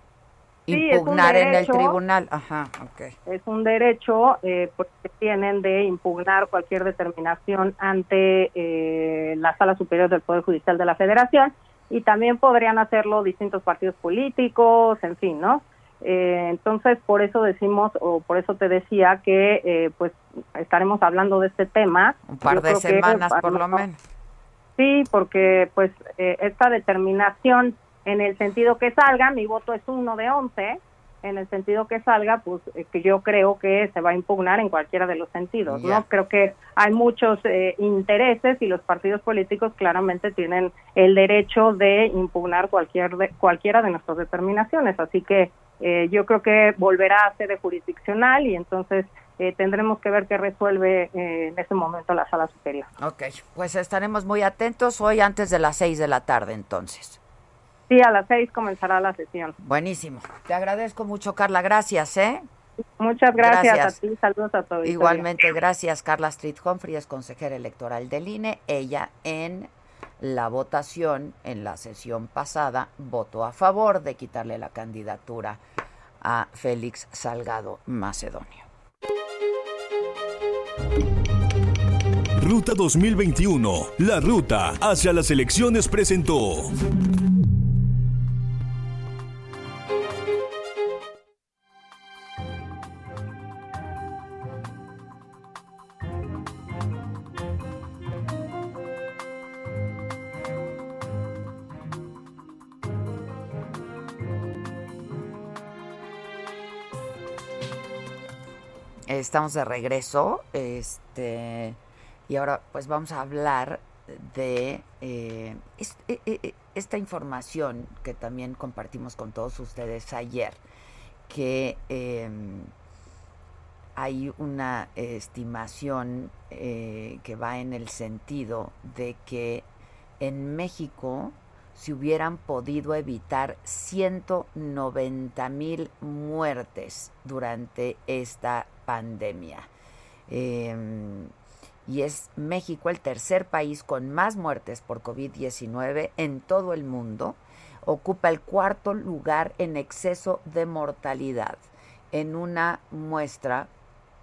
impugnar en el tribunal. Ajá, okay. Es un derecho eh, porque tienen de impugnar cualquier determinación ante eh, la Sala Superior del Poder Judicial de la Federación y también podrían hacerlo distintos partidos políticos, en fin, ¿no? Eh, entonces, por eso decimos, o por eso te decía que, eh, pues, estaremos hablando de este tema. Un par de semanas, por lo menos. Sí, porque, pues, esta determinación en el sentido que salga, mi voto es uno de once, en el sentido que salga, pues eh, que yo creo que se va a impugnar en cualquiera de los sentidos, ¿no? Creo que hay muchos eh, intereses y los partidos políticos claramente tienen el derecho de impugnar cualquier de, cualquiera de nuestras determinaciones, así que eh, yo creo que volverá a ser de jurisdiccional y entonces tendremos que ver qué resuelve en ese momento la sala superior. Ok, pues estaremos muy atentos hoy antes de las seis de la tarde entonces. Sí, a las seis comenzará la sesión. Buenísimo. Te agradezco mucho, Carla. Gracias, ¿eh? Muchas gracias, a ti. Saludos a todos. Igualmente, gracias. Carla Street Humphrey es consejera electoral del INE. Ella en la votación en la sesión pasada votó a favor de quitarle la candidatura a Félix Salgado Macedonio. Ruta 2021, la ruta hacia las elecciones presentó. Estamos de regreso, este, y ahora pues vamos a hablar de eh, e, e, e, esta información que también compartimos con todos ustedes ayer, que em, hay una estimación eh, que va en el sentido de que en México se hubieran podido evitar 190 mil muertes durante esta pandemia. Em, y es México el tercer país con más muertes por COVID-19 en todo el mundo. Ocupa el cuarto lugar en exceso de mortalidad en una muestra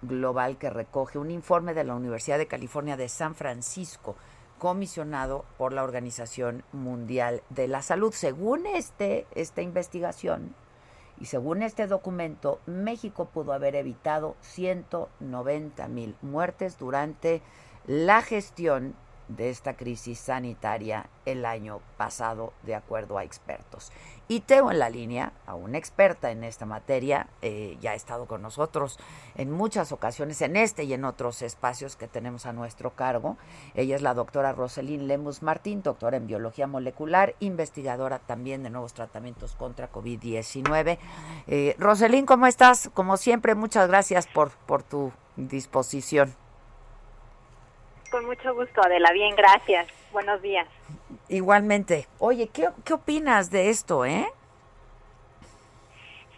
global que recoge un informe de la Universidad de California de San Francisco comisionado por la Organización Mundial de la Salud. Según este, esta investigación y según este documento, México pudo haber evitado 190 mil muertes durante la gestión de esta crisis sanitaria el año pasado, de acuerdo a expertos. Y tengo en la línea a una experta en esta materia, eh, ya ha estado con nosotros en muchas ocasiones, en este y en otros espacios que tenemos a nuestro cargo. Ella es la doctora Roselín Lemus Martín, doctora en biología molecular, investigadora también de nuevos tratamientos contra COVID-19. Eh, ¿cómo estás? Como siempre, muchas gracias por, por tu disposición. Con mucho gusto, Adela. Bien, gracias. Buenos días. Igualmente. Oye, ¿qué, ¿qué opinas de esto, eh?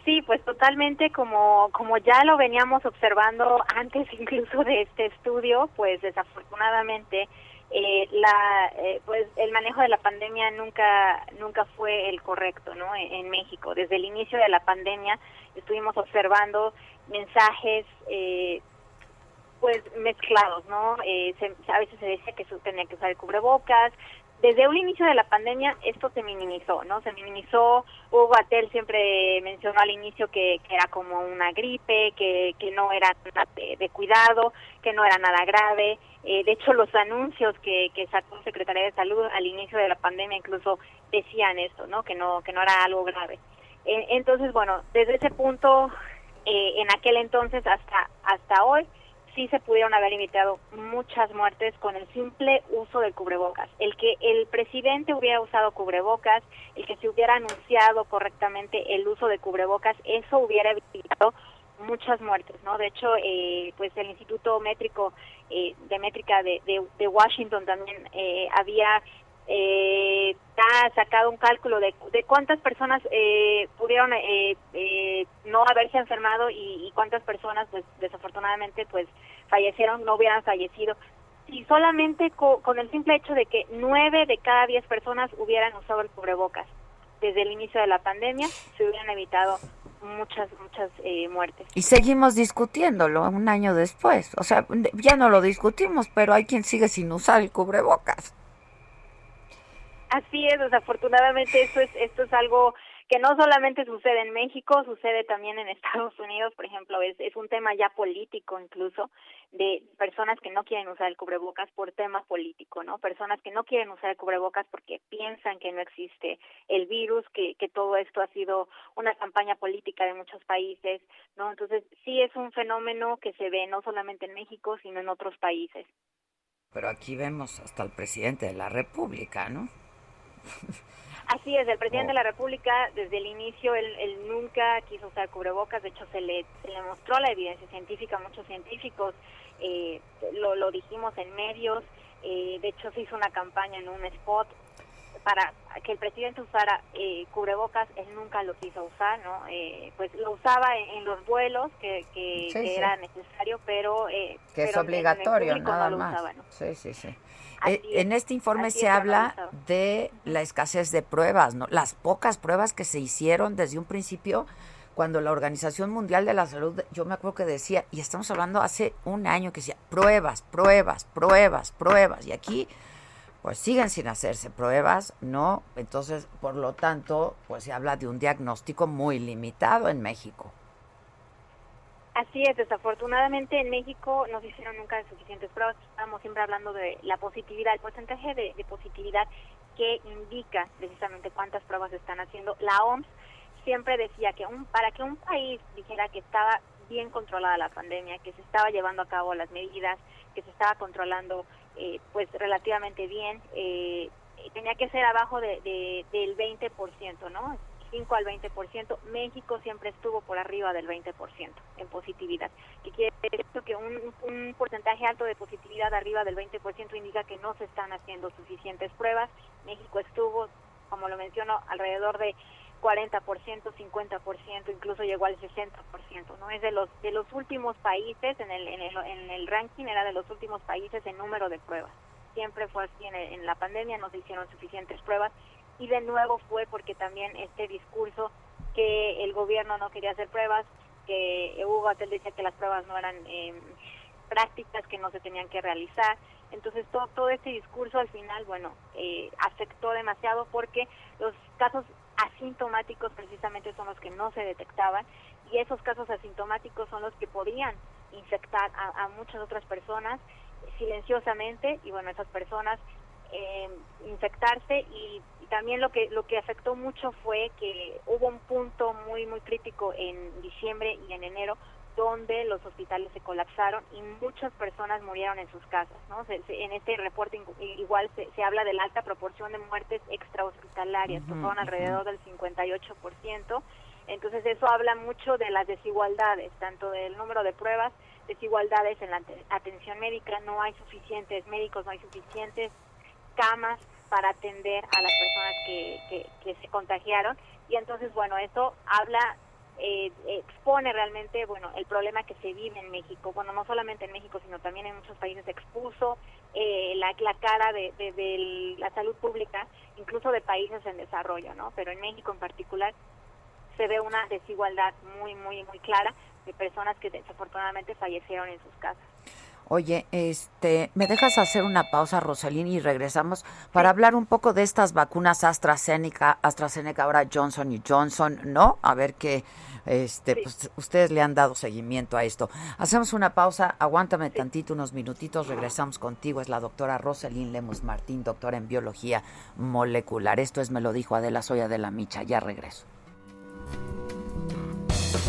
Sí, pues totalmente como, como ya lo veníamos observando antes incluso de este estudio, pues desafortunadamente eh, la, eh, pues el manejo de la pandemia nunca, nunca fue el correcto, ¿no? En, en, México. Desde el inicio de la pandemia estuvimos observando mensajes, eh, pues mezclados, ¿no? Eh, se, a veces se decía que tenía que usar el cubrebocas, desde un inicio de la pandemia esto se minimizó, ¿no? Se minimizó, Hugo Atel siempre mencionó al inicio que, que era como una gripe, que, que no era de, de cuidado, que no era nada grave. Eh, de hecho, los anuncios que, que sacó Secretaría de Salud al inicio de la pandemia incluso decían esto, ¿no? Que no, que no era algo grave. Eh, entonces, bueno, desde ese punto, eh, en aquel entonces hasta, hasta hoy, sí se pudieron haber evitado muchas muertes con el simple uso del cubrebocas. El que el presidente hubiera usado cubrebocas, el que se hubiera anunciado correctamente el uso de cubrebocas, eso hubiera evitado muchas muertes, ¿no? De hecho, eh, pues el Instituto Métrico eh, de Métrica de, de, de Washington también eh, había eh, ha sacado un cálculo de, de cuántas personas eh, pudieron eh, eh, no haberse enfermado y, y, cuántas personas, pues desafortunadamente, pues fallecieron, no hubieran fallecido. Si solamente co con el simple hecho de que nueve de cada diez personas hubieran usado el cubrebocas desde el inicio de la pandemia, se hubieran evitado muchas, muchas eh, muertes. Y seguimos discutiéndolo un año después. O sea, ya no lo discutimos, pero hay quien sigue sin usar el cubrebocas. Así es, desafortunadamente esto es, esto es algo que no solamente sucede en México, sucede también en Estados Unidos, por ejemplo, es, es un tema ya político incluso, de personas que no quieren usar el cubrebocas por tema político, ¿no? Personas que no quieren usar el cubrebocas porque piensan que no existe el virus, que, que todo esto ha sido una campaña política de muchos países, ¿no? Entonces, sí es un fenómeno que se ve no solamente en México, sino en otros países. Pero aquí vemos hasta el presidente de la República, ¿no? Así es, el presidente de la República desde el inicio él, él, nunca quiso usar cubrebocas, de hecho se le, se le mostró la evidencia científica a muchos científicos, eh, lo, lo dijimos en medios, eh, de hecho se hizo una campaña en un spot para que el presidente usara eh, cubrebocas, él nunca lo quiso usar, ¿no? Eh, pues lo usaba en, en los vuelos que, que, Sí, que sí. era necesario, pero... Eh, que es pero obligatorio, nada no más. usaba, ¿no? Sí, sí, sí. Así Eh, en este informe se habla de la escasez de pruebas, ¿no? Las pocas pruebas que se hicieron desde un principio cuando la Organización Mundial de la Salud, yo me acuerdo que decía, y estamos hablando hace un año que decía, pruebas, pruebas, pruebas, pruebas, y aquí pues siguen sin hacerse pruebas, ¿no? Entonces, por lo tanto, pues se habla de un diagnóstico muy limitado en México. Así es, desafortunadamente en México no se hicieron nunca suficientes pruebas. Estamos siempre hablando de la positividad, el porcentaje de, positividad que indica precisamente cuántas pruebas se están haciendo. La OMS siempre decía que un, para que un país dijera que estaba bien controlada la pandemia, que se estaba llevando a cabo las medidas, que se estaba controlando eh, pues relativamente bien, eh, tenía que ser abajo de, de, del 20%, ¿no? 5 al 20%. México siempre estuvo por arriba del 20% en positividad. ¿Qué quiere decir? Que un, un porcentaje alto de positividad arriba del 20% indica que no se están haciendo suficientes pruebas. México estuvo, como lo menciono, alrededor de 40%, 50%, incluso llegó al 60%, ¿no? Es de los de los últimos países en el en el, en el ranking era de los últimos países en número de pruebas. Siempre fue así en, el, en la pandemia, no se hicieron suficientes pruebas y de nuevo fue porque también este discurso que el gobierno no quería hacer pruebas, que Hugo Atel decía que las pruebas no eran eh, prácticas, que no se tenían que realizar. Entonces todo, todo este discurso al final, bueno, eh, afectó demasiado porque los casos asintomáticos precisamente son los que no se detectaban y esos casos asintomáticos son los que podían infectar a, a muchas otras personas silenciosamente y bueno, esas personas eh, infectarse y, y, también lo que lo que afectó mucho fue que hubo un punto muy muy crítico en diciembre y en enero donde los hospitales se colapsaron y muchas personas murieron en sus casas. ¿no? en este reporte igual se, habla de la alta proporción de muertes extrahospitalarias, que fueron alrededor del 58%. Entonces eso habla mucho de las desigualdades, tanto del número de pruebas, desigualdades en la atención médica, no hay suficientes médicos, no hay suficientes camas para atender a las personas que, se contagiaron. Y entonces, bueno, eso habla eh, expone realmente bueno el problema que se vive en México. Bueno no solamente en México sino también en muchos países expuso eh, la, la, cara de, de, la salud pública incluso de países en desarrollo no pero en México en particular se ve una desigualdad muy muy muy clara de personas que desafortunadamente fallecieron en sus casas Oye, este, ¿me dejas hacer una pausa, Rosalín, y regresamos para hablar un poco de estas vacunas AstraZeneca, AstraZeneca ahora Johnson y Johnson, ¿no? A ver qué, este, pues ustedes le han dado seguimiento a esto. Hacemos una pausa, aguántame tantito, unos minutitos, regresamos contigo. Es la doctora Rosalín Lemus Martín, doctora en biología molecular. Esto es, me lo dijo Adela Soya de la Micha. Ya regreso.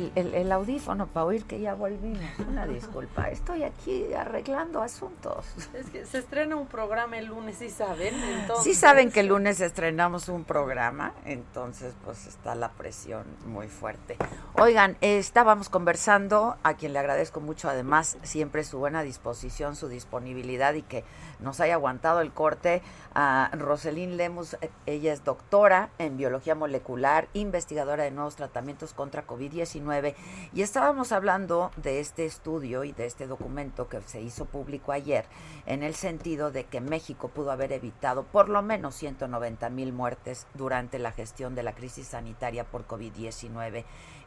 Pongo el, el, audífono para oír que ya volvimos. Una disculpa, estoy aquí arreglando asuntos. Es que se estrena un programa el lunes, ¿sí saben? Entonces... Sí saben que el lunes estrenamos un programa, entonces pues está la presión muy fuerte. Oigan, estábamos conversando, a quien le agradezco mucho además siempre su buena disposición, su disponibilidad y que nos haya aguantado el corte, a Roselín Lemus, ella es doctora en biología molecular, investigadora de nuevos tratamientos contra COVID-19 y estábamos hablando de este estudio y de este documento que se hizo público ayer en el sentido de que México pudo haber evitado por lo menos 190 mil muertes durante la gestión de la crisis sanitaria por COVID-19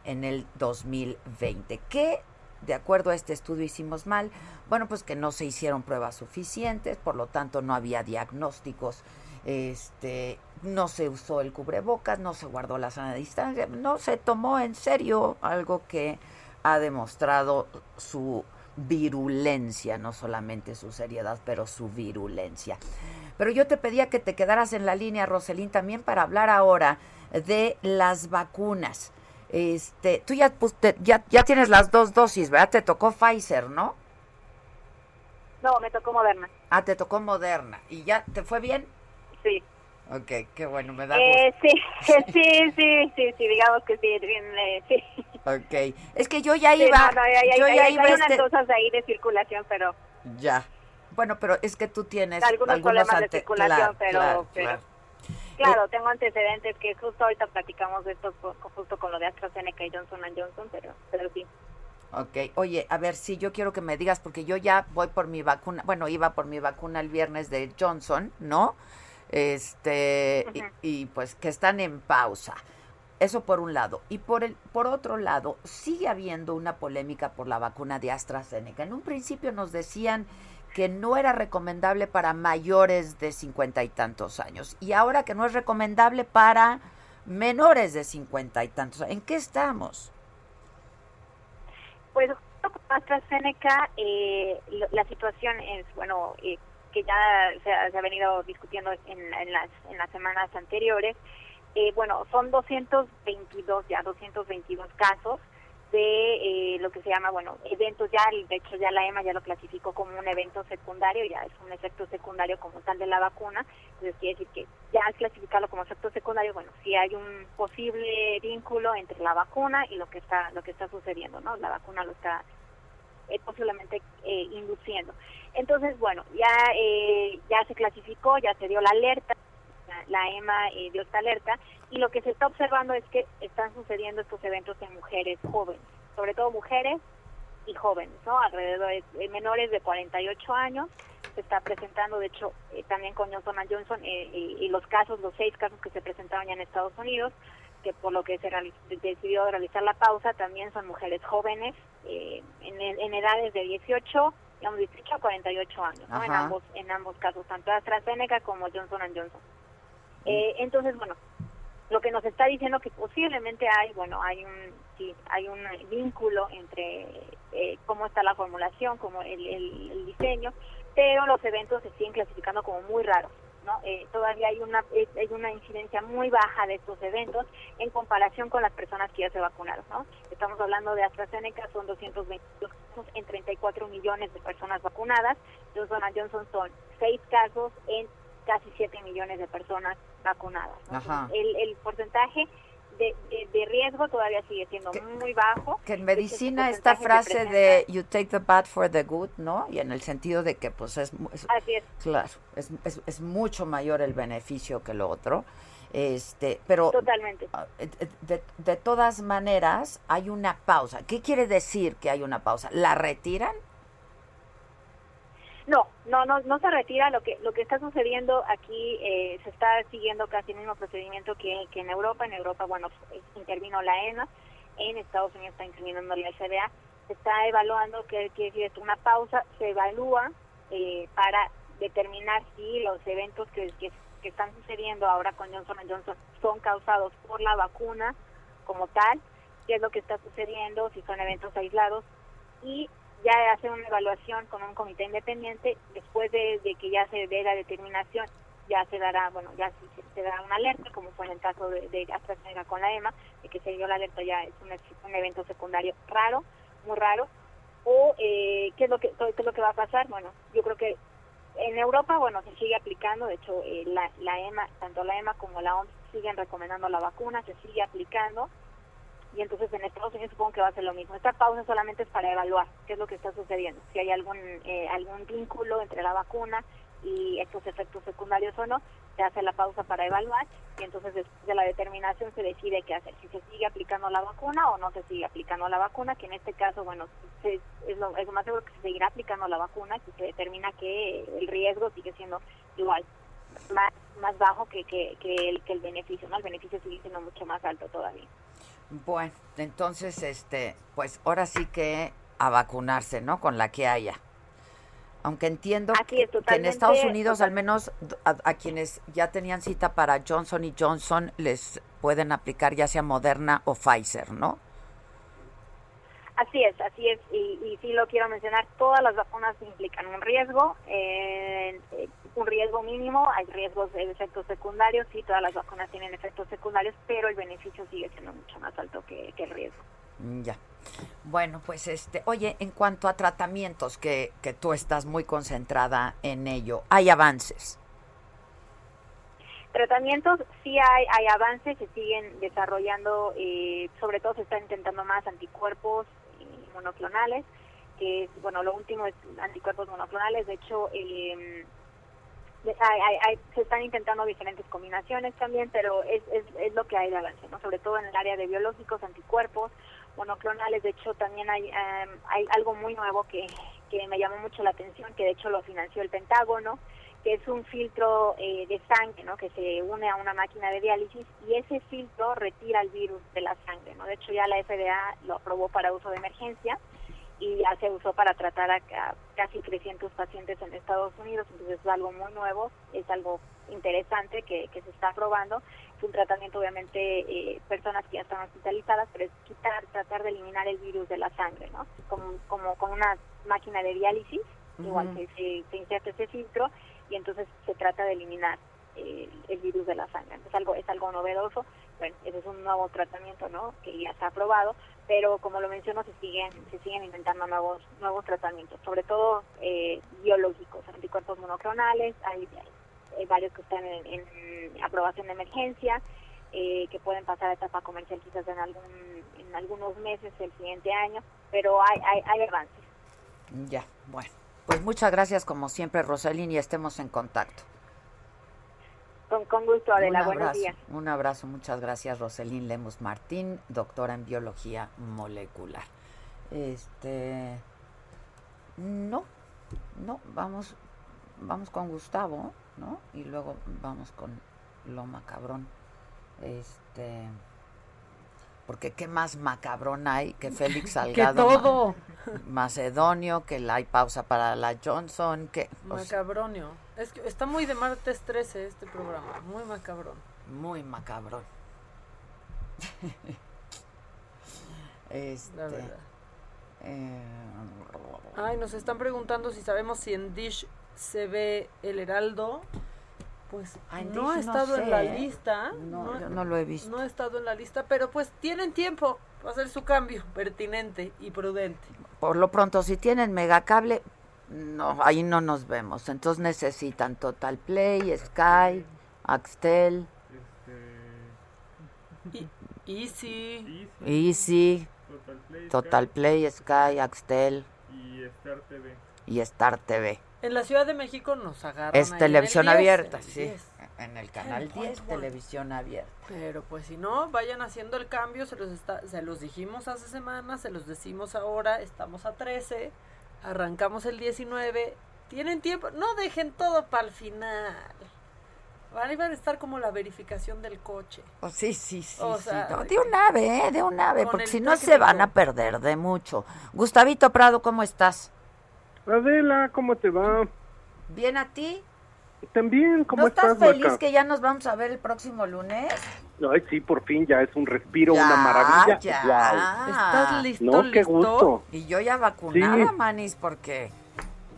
en el 2020. ¿Qué de acuerdo a este estudio hicimos mal? Bueno, pues que no se hicieron pruebas suficientes, por lo tanto no había diagnósticos este no se usó el cubrebocas, no se guardó la sana distancia, no se tomó en serio algo que ha demostrado su virulencia, no solamente su seriedad, pero su virulencia. Pero yo te pedía que te quedaras en la línea, Roselín, también para hablar ahora de las vacunas. Este, tú ya, pues, ya, ya tienes las dos dosis, ¿verdad? Te tocó Pfizer, ¿no? No, me tocó Moderna. Ah, te tocó Moderna. ¿Y ya te fue bien? Sí. Ok, qué bueno, me da eh, sí, sí, sí, sí, sí, digamos que sí, eh, sí. Ok, es que yo ya iba, yo ya iba hay unas este cosas ahí de circulación, pero... Ya, bueno, pero es que tú tienes algunos, problemas de circulación, pero... pero... Claro, tengo antecedentes que justo ahorita platicamos de esto justo con lo de AstraZeneca y Johnson Johnson, pero, pero sí. Ok, oye, a ver, si yo quiero que me digas, porque yo ya voy por mi vacuna, bueno, iba por mi vacuna el viernes de Johnson, ¿no? este y, pues que están en pausa. Eso por un lado. Y por, el, por otro lado, sigue habiendo una polémica por la vacuna de AstraZeneca. En un principio nos decían que no era recomendable para mayores de cincuenta y tantos años. Y ahora que no es recomendable para menores de cincuenta y tantos. ¿En qué estamos? Pues con AstraZeneca eh, la situación es, bueno, eh, que ya se ha, se ha venido discutiendo en, en, las, en las semanas anteriores, eh, bueno, son 222 ya, 222 casos de eh, lo que se llama, bueno, eventos ya, de hecho ya la EMA ya lo clasificó como un evento secundario, ya es un efecto secundario como tal de la vacuna, entonces quiere decir que ya al clasificarlo como efecto secundario, bueno, sí hay un posible vínculo entre la vacuna y lo que está lo que está sucediendo, ¿no? La vacuna lo está eh, posiblemente eh, induciendo. Entonces, bueno, ya eh, ya se clasificó, ya se dio la alerta, la, la EMA eh, dio esta alerta y lo que se está observando es que están sucediendo estos eventos en mujeres jóvenes, sobre todo mujeres y jóvenes, ¿no? Alrededor de menores de 48 años se está presentando, de hecho, eh, también con Johnson Johnson eh, y, y, los casos, los seis casos que se presentaron ya en Estados Unidos, que por lo que se decidió realizar la pausa, también son mujeres jóvenes, eh, en, en, edades de 18, digamos 18 a 48 años, ¿no? En ambos, en ambos casos, tanto AstraZeneca como Johnson Johnson. Eh, entonces, bueno, lo que nos está diciendo que posiblemente hay, bueno, hay un sí, hay un vínculo entre eh, cómo está la formulación, como el, el, el, diseño, pero los eventos se siguen clasificando como muy raros. ¿no? Eh, todavía hay una hay una incidencia muy baja de estos eventos en comparación con las personas que ya se vacunaron. ¿no? Estamos hablando de AstraZeneca, son 222 casos en 34 millones de personas vacunadas. Johnson Johnson son 6 casos en casi 7 millones de personas vacunadas. ¿no? El, el, porcentaje de, de, de, riesgo todavía sigue siendo que, muy bajo. Que en medicina esta frase de you take the bad for the good, ¿no? Y en el sentido de que pues es... es Así es. Claro, es, es, es, mucho mayor el beneficio que lo otro. Este, pero Totalmente. De, de todas maneras hay una pausa. ¿Qué quiere decir que hay una pausa? ¿La retiran? No, no, no, no se retira. Lo que lo que está sucediendo aquí eh, se está siguiendo casi el mismo procedimiento que, que en Europa. En Europa, bueno, intervino la EMA. En Estados Unidos está interviniendo la FDA. Se está evaluando que quiere decir una pausa. Se evalúa eh, para determinar si los eventos que, que, que están sucediendo ahora con Johnson Johnson son causados por la vacuna como tal, qué es lo que está sucediendo, si son eventos aislados y ya hace una evaluación con un comité independiente, después de, que ya se dé la determinación, ya se dará, bueno, ya se, se dará una alerta, como fue en el caso de, de AstraZeneca con la EMA, de que se dio la alerta ya es un, un evento secundario raro, muy raro, o eh, ¿qué, es lo que, qué es lo que va a pasar, bueno, yo creo que en Europa, bueno, se sigue aplicando, de hecho, eh, la, la EMA, tanto la EMA como la OMS siguen recomendando la vacuna, se sigue aplicando, y entonces en Estados Unidos supongo que va a ser lo mismo. Esta pausa solamente es para evaluar qué es lo que está sucediendo, si hay algún eh, algún vínculo entre la vacuna y estos efectos secundarios o no, se hace la pausa para evaluar y entonces después de la determinación se decide qué hacer, si se sigue aplicando la vacuna o no se sigue aplicando la vacuna, que en este caso, bueno, se, es, lo, es más seguro que se seguirá aplicando la vacuna si se determina que el riesgo sigue siendo igual, más, más bajo que, que, que, el, que el beneficio, ¿no? El beneficio sigue siendo mucho más alto todavía. Bueno, entonces, este, pues ahora sí que a vacunarse, ¿no? Con la que haya. Aunque entiendo que, que, en Estados Unidos, al menos a, a, quienes ya tenían cita para Johnson y Johnson, les pueden aplicar ya sea Moderna o Pfizer, ¿no? Así es, así es, y, y sí lo quiero mencionar, todas las vacunas implican un riesgo, eh, un riesgo mínimo, hay riesgos de efectos secundarios, sí, todas las vacunas tienen efectos secundarios, pero el beneficio sigue siendo mucho más alto que, que el riesgo. Ya. Bueno, pues este, oye, en cuanto a tratamientos, que, que tú estás muy concentrada en ello, ¿hay avances? Tratamientos, sí hay, hay avances, se siguen desarrollando, eh, sobre todo se están intentando más anticuerpos eh, monoclonales, que es, bueno, lo último es anticuerpos monoclonales, de hecho, eh, hay, hay, hay, se están intentando diferentes combinaciones también, pero es, es, es lo que hay de avance, ¿no? sobre todo en el área de biológicos, anticuerpos, monoclonales, de hecho también hay, um, hay algo muy nuevo que, que me llamó mucho la atención, que de hecho lo financió el Pentágono, que es un filtro eh, de sangre, ¿no? Que se une a una máquina de diálisis y ese filtro retira el virus de la sangre, ¿no? De hecho ya la FDA lo aprobó para uso de emergencia y ya se usó para tratar a, casi 300 pacientes en Estados Unidos, entonces es algo muy nuevo, es algo interesante que, que se está probando, es un tratamiento obviamente eh, personas que ya están hospitalizadas, pero es quitar, tratar de eliminar el virus de la sangre, ¿no? Como, como con una máquina de diálisis, igual que se, se inserta ese filtro y entonces se trata de eliminar eh, el virus de la sangre. Es algo, es algo novedoso, bueno, ese es un nuevo tratamiento, ¿no? Que ya está aprobado, pero como lo menciono, se siguen, se siguen inventando nuevos, nuevos tratamientos, sobre todo eh, biológicos, anticuerpos monoclonales, hay, varios que están en, en aprobación de emergencia, eh, que pueden pasar a etapa comercial quizás en algún en algunos meses el siguiente año, pero hay, hay, hay avances. Ya, bueno. Pues muchas gracias como siempre, Rosalín, y estemos en contacto. Con, con gusto, Adela. un Buenos abrazo, días. Un abrazo, muchas gracias, Roselín Lemos Martín, doctora en biología molecular. Este. No, no, vamos, vamos con Gustavo, ¿no? Y luego vamos con lo macabrón. Este. Porque qué más macabrón hay que Félix Salgado. Ma- todo. Macedonio, que la hay pausa para la Johnson, que. o sea, Macabronio. Es que está muy de martes 13 este programa, muy macabrón. muy macabrón. este. La verdad. eh, Ay, nos están preguntando si sabemos si en Dish se ve el Heraldo. Pues no ha no estado sé, en la lista. No, yo no lo he visto. No ha estado en la lista, pero pues tienen tiempo para hacer su cambio pertinente y prudente. Por lo pronto, si tienen megacable, no, ahí no nos vemos. Entonces necesitan Total Play, Sky, Axtel, Y, Easy. Easy, Total Play, Total Play, Sky, Axtel y Star TV. y Star TV. En la Ciudad de México nos agarran. Es ahí en televisión el 10, abierta, en el sí. 10. En el canal Ay, 10, bueno. televisión abierta. Pero pues si no, vayan haciendo el cambio, se los, está, se los dijimos hace semanas, se los decimos ahora, estamos a 13, arrancamos el 19, tienen tiempo, no dejen todo para el final. Van, van a estar como la verificación del coche. Oh, sí, sí, sí. O sí. No, de un ave, ¿eh? de un ave, porque si no se van a perder de mucho. Gustavito Prado, ¿cómo estás? Adela, ¿cómo te va? ¿Bien a ti? También, ¿cómo ¿No estás estás, feliz Maca? que ya nos vamos a ver el próximo lunes? Ay, sí, por fin, ya es un respiro, Ya, una maravilla. ya. Guau. ¿Estás listo, No, qué listo? gusto. Y yo ya vacunada, Sí. Manis, porque...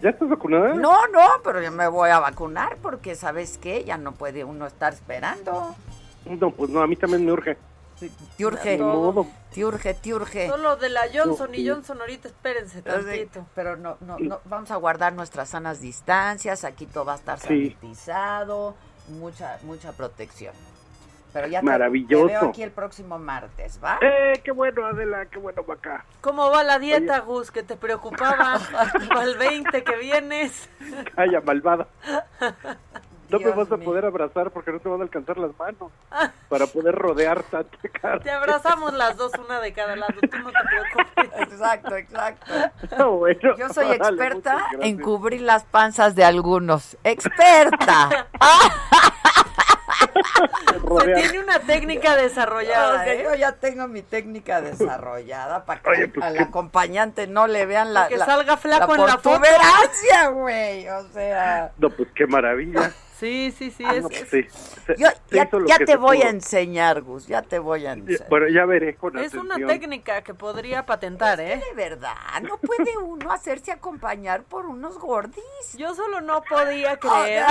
¿Ya estás vacunada? No, no, pero yo me voy a vacunar porque, ¿sabes qué? Ya no puede uno estar esperando. No, pues no, a mí también me urge. Te urge, te urge, te urge. Solo de la Johnson No, y. Johnson ahorita espérense tantito. Pero no, no, no, vamos a guardar nuestras sanas distancias, aquí todo va a estar Sí. sanitizado, mucha, mucha protección. Pero ya te- Maravilloso. te veo aquí el próximo martes, ¿va? Eh, qué bueno, Adela, qué bueno, Maca. ¿Cómo va la dieta, Gus? Que te preocupaba hasta el 20 que vienes. Calla, malvada. No me Dios vas a mío. poder abrazar porque no te van a alcanzar las manos para poder rodear tanta cara. Te abrazamos las dos, una de cada lado. Tú no te preocupes. Exacto, exacto. Ah, bueno, Yo soy experta en cubrir las panzas de algunos. ¡Experta! Se tiene una técnica desarrollada, ¿eh? Yo ya tengo mi técnica desarrollada para que Oye, pues, al qué- acompañante no le vean la, que la- salga flaco en la foto. protuberancia, güey. O sea, No, pues qué maravilla. Sí, sí, sí. Ah, es, no, pues es- sí. Se- yo se ya, te voy a enseñar, Gus, ya te voy a enseñar. Bueno, ya veré con es una técnica que podría patentar, Es que ¿eh? de verdad, no puede uno hacerse acompañar por unos gordis. Yo solo no podía creer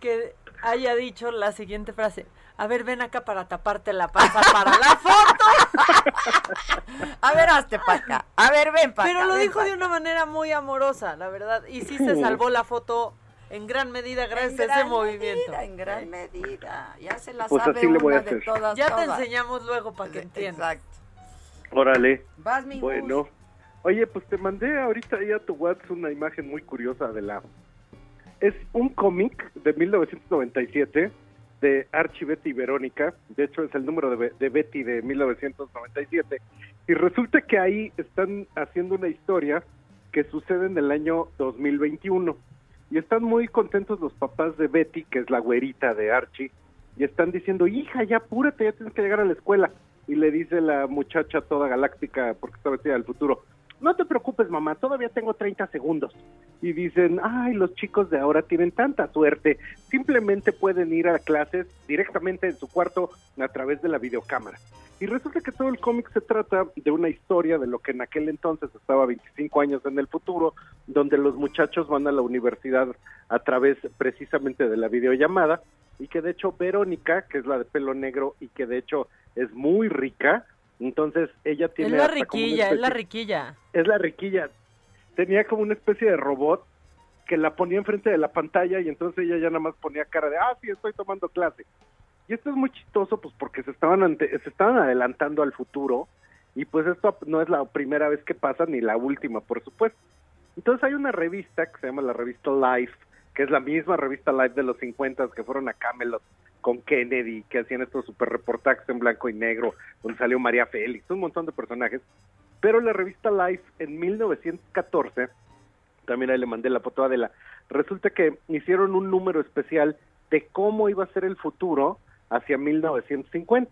que haya dicho la siguiente frase. A ver, ven acá para taparte la panza para la foto. A ver, hazte para acá. A ver, ven para acá. Pero lo dijo de una manera muy amorosa, la verdad. Y sí se salvó la foto en gran medida gracias En a ese gran movimiento. medida, en gran medida. Ya se la Pues sabe así le voy a una de hacer. todas, Ya te enseñamos luego para que entiendas. Exacto. Órale. Vas, mi. Bueno. Oye, pues te mandé ahorita ahí a tu WhatsApp una imagen muy curiosa de la... Es un cómic de 1997 de Archie, Betty y Verónica. De hecho, es el número de, de Betty de 1997. Y resulta que ahí están haciendo una historia que sucede en el año 2021. Y están muy contentos los papás de Betty, que es la güerita de Archie, y están diciendo, hija, ya apúrate, ya tienes que llegar a la escuela. Y le dice la muchacha toda galáctica, porque está vestida del futuro, no te preocupes, mamá, todavía tengo 30 segundos. Y dicen, ay, los chicos de ahora tienen tanta suerte, simplemente pueden ir a clases directamente en su cuarto a través de la videocámara. Y resulta que todo el cómic se trata de una historia de lo que en aquel entonces estaba 25 años en el futuro, donde los muchachos van a la universidad a través precisamente de la videollamada y que de hecho Verónica, que es la de pelo negro y que de hecho es muy rica, entonces ella tiene... Es la riquilla, es la riquilla. es la riquilla. Tenía como una especie de robot que la ponía enfrente de la pantalla y entonces ella ya nada más ponía cara de, ah, sí, estoy tomando clase. Y esto es muy chistoso, pues porque se estaban, ante- se estaban adelantando al futuro y pues esto no es la primera vez que pasa ni la última, por supuesto. Entonces hay una revista que se llama la revista Life, que es la misma revista Life de los 50 que fueron a Camelot con Kennedy, que hacían estos super reportajes en blanco y negro, donde salió María Félix, un montón de personajes. Pero la revista Life en 1914, también ahí le mandé la foto a Adela, resulta que hicieron un número especial de cómo iba a ser el futuro hacia 1950.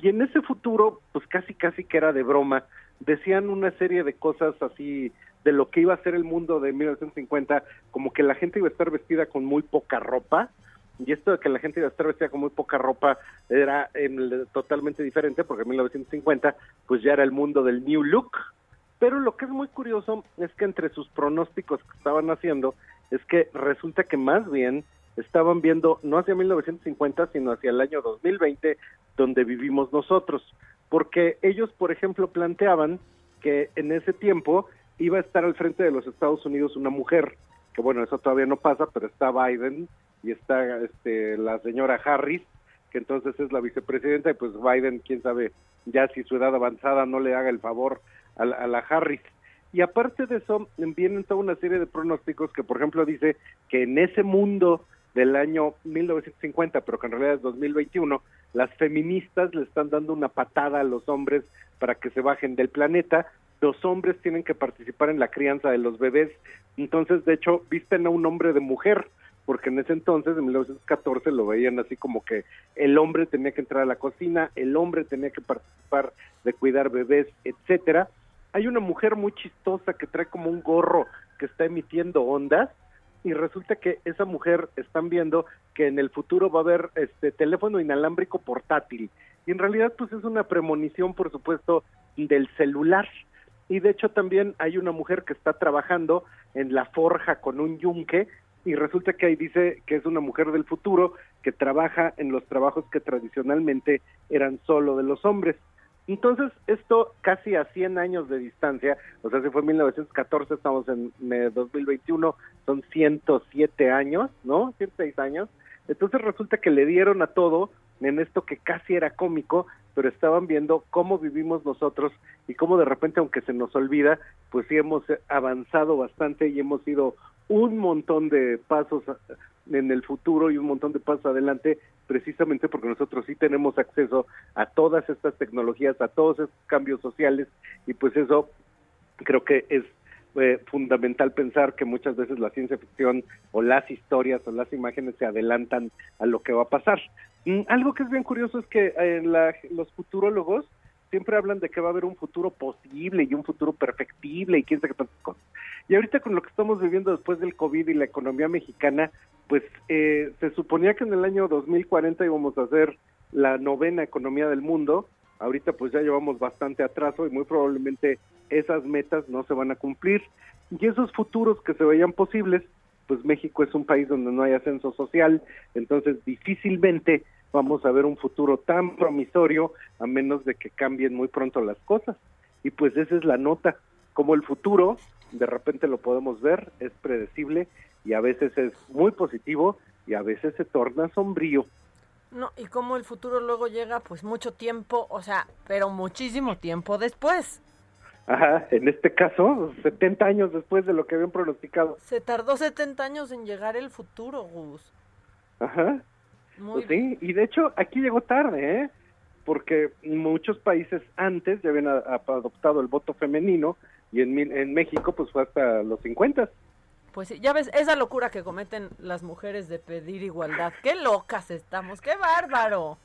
Y en ese futuro, pues casi casi que era de broma, decían una serie de cosas así de lo que iba a ser el mundo de 1950, como que la gente iba a estar vestida con muy poca ropa, y esto de que la gente iba a estar vestida con muy poca ropa era em, totalmente diferente, porque en 1950 pues ya era el mundo del New Look, pero lo que es muy curioso es que entre sus pronósticos que estaban haciendo, es que resulta que más bien estaban viendo no hacia 1950, sino hacia el año 2020, donde vivimos nosotros. Porque ellos, por ejemplo, planteaban que en ese tiempo iba a estar al frente de los Estados Unidos una mujer, que bueno, eso todavía no pasa, pero está Biden y está este, la señora Harris, que entonces es la vicepresidenta, y pues Biden, quién sabe, ya si su edad avanzada no le haga el favor a la, a la Harris. Y aparte de eso, vienen toda una serie de pronósticos que, por ejemplo, dice que en ese mundo del año 1950, pero que en realidad es 2021, las feministas le están dando una patada a los hombres para que se bajen del planeta. Los hombres tienen que participar en la crianza de los bebés. Entonces, de hecho, visten a un hombre de mujer, porque en ese entonces, en 1914, lo veían así como que el hombre tenía que entrar a la cocina, el hombre tenía que participar de cuidar bebés, etcétera. Hay una mujer muy chistosa que trae como un gorro que está emitiendo ondas y resulta que esa mujer están viendo que en el futuro va a haber este teléfono inalámbrico portátil y en realidad pues es una premonición por supuesto del celular y de hecho también hay una mujer que está trabajando en la forja con un yunque y resulta que ahí dice que es una mujer del futuro que trabaja en los trabajos que tradicionalmente eran solo de los hombres. Entonces, esto casi a 100 años de distancia, o sea, si fue en 1914, estamos en eh, 2021, son 107 años, ¿no? 106 años. Entonces resulta que le dieron a todo en esto que casi era cómico, pero estaban viendo cómo vivimos nosotros y cómo de repente, aunque se nos olvida, pues sí hemos avanzado bastante y hemos ido un montón de pasos en el futuro y un montón de pasos adelante, precisamente porque nosotros sí tenemos acceso a todas estas tecnologías, a todos estos cambios sociales, y pues eso creo que es eh, fundamental pensar que muchas veces la ciencia ficción o las historias o las imágenes se adelantan a lo que va a pasar. Mm, algo que es bien curioso es que eh, la, los futurólogos siempre hablan de que va a haber un futuro posible y un futuro perfectible y quién sabe qué tantas cosas. Y ahorita con lo que estamos viviendo después del COVID y la economía mexicana, pues eh, se suponía que en el año 2040 íbamos a hacer la novena economía del mundo. Ahorita pues ya llevamos bastante atraso y muy probablemente esas metas no se van a cumplir. Y esos futuros que se veían posibles, pues México es un país donde no hay ascenso social, entonces difícilmente vamos a ver un futuro tan promisorio a menos de que cambien muy pronto las cosas. Y pues esa es la nota, como el futuro de repente lo podemos ver, es predecible y a veces es muy positivo y a veces se torna sombrío. No, y como el futuro luego llega pues mucho tiempo, o sea, pero muchísimo tiempo después. Ajá, en este caso, 70 años después de lo que habían pronosticado. Se tardó 70 años en llegar el futuro, Gus. Ajá. Muy Pues sí, y de hecho aquí llegó tarde, ¿eh? Porque muchos países antes ya habían a- a- adoptado el voto femenino y en, en México pues fue hasta los 50. Pues sí, ya ves, esa locura que cometen las mujeres de pedir igualdad. Qué locas estamos, qué bárbaro.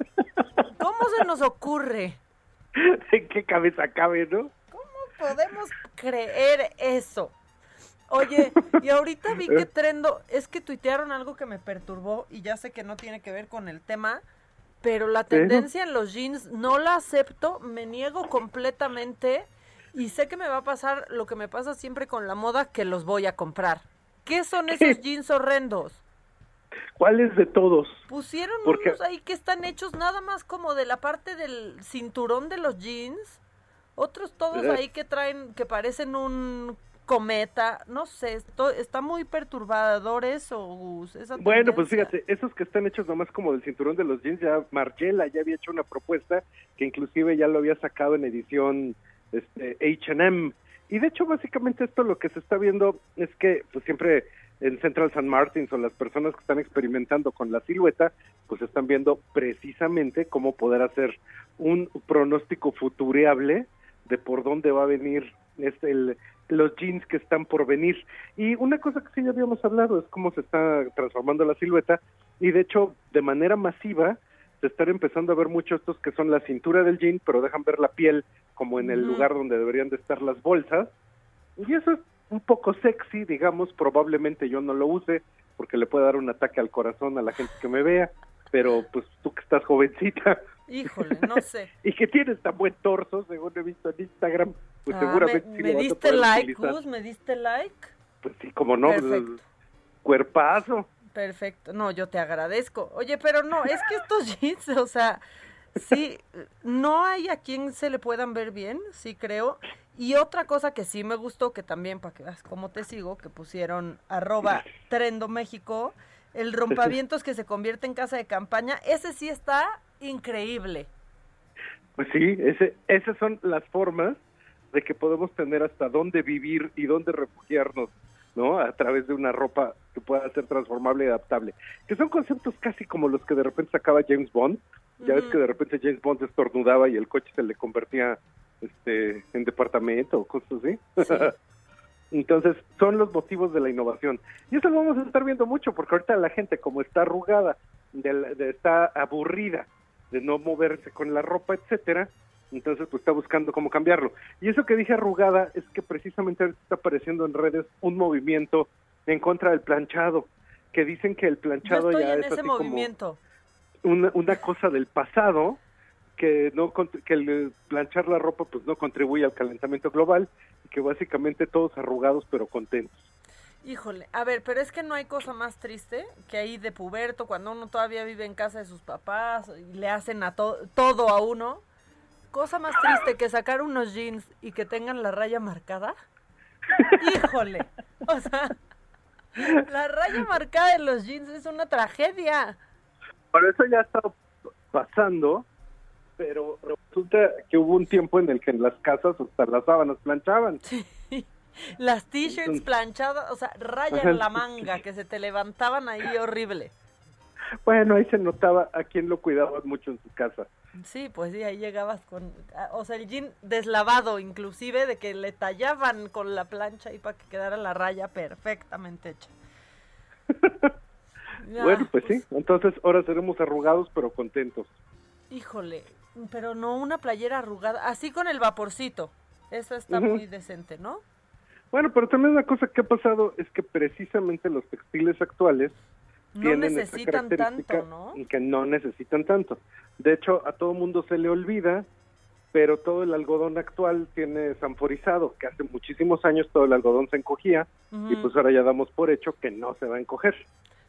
¿Cómo se nos ocurre? ¿En qué cabeza cabe, no? podemos creer eso? Oye, y ahorita vi que Trendo, es que tuitearon algo que me perturbó y ya sé que no tiene que ver con el tema, Pero la tendencia en los jeans no la acepto, me niego completamente y sé que me va a pasar lo que me pasa siempre con la moda, que los voy a comprar. ¿Qué son esos jeans horrendos? ¿Cuáles de todos? Pusieron Porque- unos ahí que están hechos nada más como de la parte del cinturón de los jeans. Otros todos Eh. ahí que traen, que parecen un cometa. No sé, esto, está muy perturbador eso, Gus. esa Bueno, pues fíjate, esos que están hechos nomás como del cinturón de los jeans, ya Margiela ya había hecho una propuesta que inclusive ya lo había sacado en edición este, H&M. Y de hecho, básicamente esto lo que se está viendo es que pues siempre en Central San Martins o las personas que están experimentando con la silueta, pues están viendo precisamente cómo poder hacer un pronóstico futureable de por dónde va a venir este, el, los jeans que están por venir. Y una cosa que sí ya habíamos hablado es cómo se está transformando la silueta y de hecho de manera masiva se están empezando a ver mucho estos que son la cintura del jean, pero dejan ver la piel como en el lugar donde deberían de estar las bolsas. Y eso es un poco sexy, digamos, probablemente yo no lo use porque le puede dar un ataque al corazón a la gente que me vea, pero pues tú que estás jovencita Híjole, no sé. y que tienes tan buen torso, según he visto en Instagram, pues Ah, seguramente me, sí me lo vas a diste poder like, utilizar. Gus, me diste like. Pues sí, como no, pues, Perfecto. cuerpazo. Perfecto, no, yo te agradezco. Oye, pero no, es que estos jeans, o sea, sí, no hay a quien se le puedan ver bien, sí creo. Y otra cosa que sí me gustó, que también, para que veas cómo te sigo, que pusieron arroba Trendo México, el rompavientos que se convierte en casa de campaña, ese sí está increíble. Pues sí, ese, esas son las formas de que podemos tener hasta dónde vivir y dónde refugiarnos, ¿no? A través de una ropa que pueda ser transformable y adaptable. Que son conceptos casi como los que de repente sacaba James Bond. Ya ves que de repente James Bond estornudaba y el coche se le convertía este, en departamento o cosas así. Entonces, son los motivos de la innovación. Y eso lo vamos a estar viendo mucho, porque ahorita la gente, como está arrugada, de la- de- está aburrida de no moverse con la ropa, etcétera, entonces pues está buscando cómo cambiarlo. Y eso que dije arrugada es que precisamente está apareciendo en redes un movimiento en contra del planchado, que dicen que el Yo planchado estoy ya en es ese así como movimiento. una, una cosa del pasado que no que el planchar la ropa pues no contribuye al calentamiento global y que básicamente todos arrugados pero contentos. Híjole, a ver, pero es que no hay cosa más triste que ahí de puberto, cuando uno todavía vive en casa de sus papás y le hacen a to- todo a uno. Cosa más triste que sacar unos jeans y que tengan la raya marcada. Híjole, o sea, la raya marcada de los jeans es una tragedia. Por eso ya está pasando, pero resulta que hubo un tiempo en el que en las casas hasta las sábanas planchaban. Las t-shirts planchadas, o sea, raya en la manga, que se te levantaban ahí horrible. Bueno, ahí se notaba a quién lo cuidaban mucho en su casa. Sí, pues sí, ahí llegabas con, ah, o sea, el jean deslavado inclusive, de que le tallaban con la plancha y para que quedara la raya perfectamente hecha. Ya, bueno, pues sí, entonces ahora seremos arrugados pero contentos. Híjole, pero no una playera arrugada, así con el vaporcito. Esa está muy decente, ¿no? Bueno, pero también una cosa que ha pasado es que precisamente los textiles actuales No necesitan tanto, ¿no? y que no necesitan tanto. De hecho, a todo mundo se le olvida, pero todo el algodón actual tiene sanforizado, que hace muchísimos años todo el algodón se encogía y pues ahora ya damos por hecho que no se va a encoger.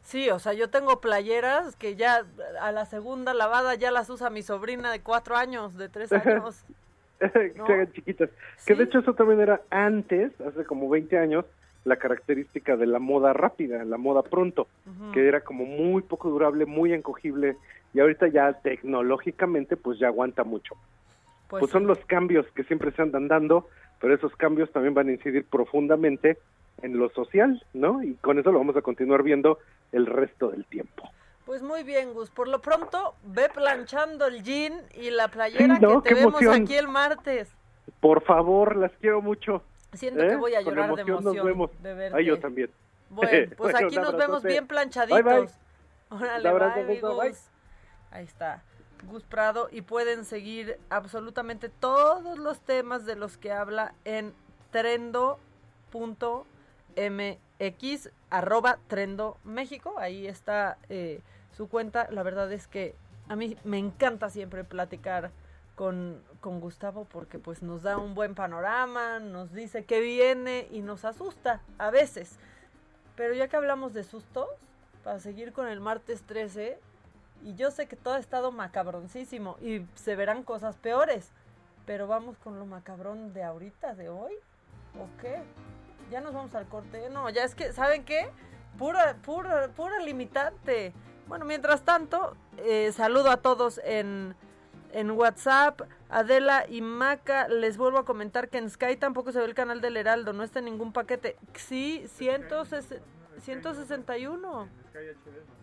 Sí, o sea, yo tengo playeras que ya a la segunda lavada ya las usa mi sobrina de cuatro años, de tres años. que se hagan chiquitas. Que de hecho eso también era antes, hace como 20 años, la característica de la moda rápida, la moda pronto, que era como muy poco durable, muy encogible y ahorita ya tecnológicamente pues ya aguanta mucho. Pues, Pues, son los cambios que siempre se andan dando, pero esos cambios también van a incidir profundamente en lo social, ¿no? Y con eso lo vamos a continuar viendo el resto del tiempo. Pues muy bien, Gus. Por lo pronto, ve planchando el jean y la playera Sí, ¿no? que te Qué vemos emoción. aquí el martes. Por favor, las quiero mucho. Siento ¿eh? que voy a llorar de emoción nos vemos. de verte. Ay, yo también. Bueno, pues Bueno, aquí nos vemos bien planchaditos. Bye, bye. Órale, abrazo, bye, bye. Ahí está. Gus Prado y pueden seguir absolutamente todos los temas de los que habla en trendo.mx arroba trendo México. Ahí está eh, su cuenta. La verdad es que a mí me encanta siempre platicar con, con Gustavo porque pues nos da un buen panorama, nos dice qué viene y nos asusta a veces. Pero ya que hablamos de sustos, para seguir con el martes 13, y yo sé que todo ha estado macabroncísimo y se verán cosas peores, pero vamos con lo macabrón de ahorita, de hoy, ¿o qué? Ya nos vamos al corte. No, ya es que, ¿saben qué? Pura, pura, pura limitante. Bueno, mientras tanto, eh, saludo a todos en, en WhatsApp. Adela y Maca, les vuelvo a comentar que en Sky tampoco se ve el canal del Heraldo, no está en ningún paquete. Sí, 161.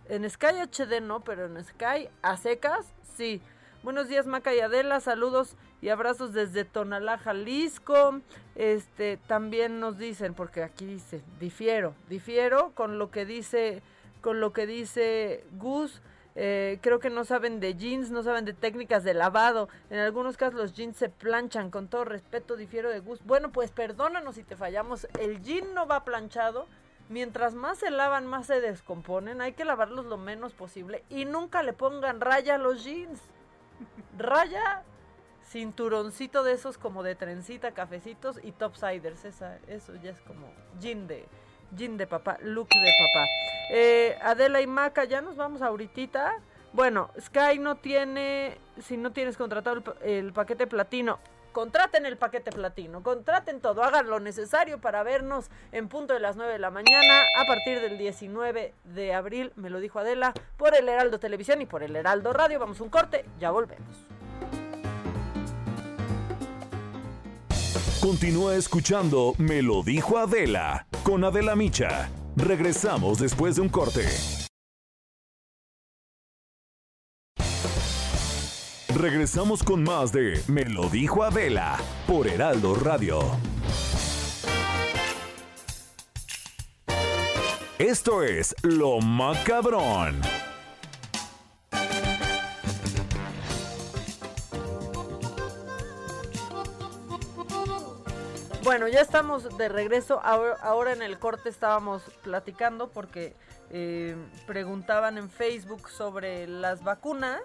En Sky HD no, pero en Sky a secas, sí. Buenos días, Maca y Adela. Saludos y abrazos desde Tonalá, Jalisco. Este, también nos dicen, porque aquí dice, difiero, difiero con lo que dice, con lo que dice Gus. Eh, creo que no saben de jeans, no saben de técnicas de lavado. En algunos casos los jeans se planchan. Con todo respeto, difiero de Gus. Bueno, pues perdónanos si te fallamos. El jean no va planchado. Mientras más se lavan, más se descomponen. Hay que lavarlos lo menos posible. Y nunca le pongan raya a los jeans. Raya, cinturoncito de esos como de trencita, cafecitos y topsiders. Esa, eso ya es como jean de, jean de papá, look de papá. Eh, Adela y Maca, ya nos vamos ahorita. Bueno, Sky no tiene, si no tienes contratado el, el paquete platino, contraten el paquete platino, contraten todo, hagan lo necesario para vernos en punto de las 9 de la mañana a partir del 19 de abril, me lo dijo Adela, por el Heraldo Televisión y por el Heraldo Radio. Vamos un corte, ya volvemos. Continúa escuchando Me lo dijo Adela con Adela Micha. Regresamos después de un corte. Regresamos con más de Me lo dijo Adela por Heraldo Radio. Esto es Lo Macabrón. Bueno, ya estamos de regreso. Ahora, en el corte estábamos platicando porque eh, preguntaban en Facebook sobre las vacunas.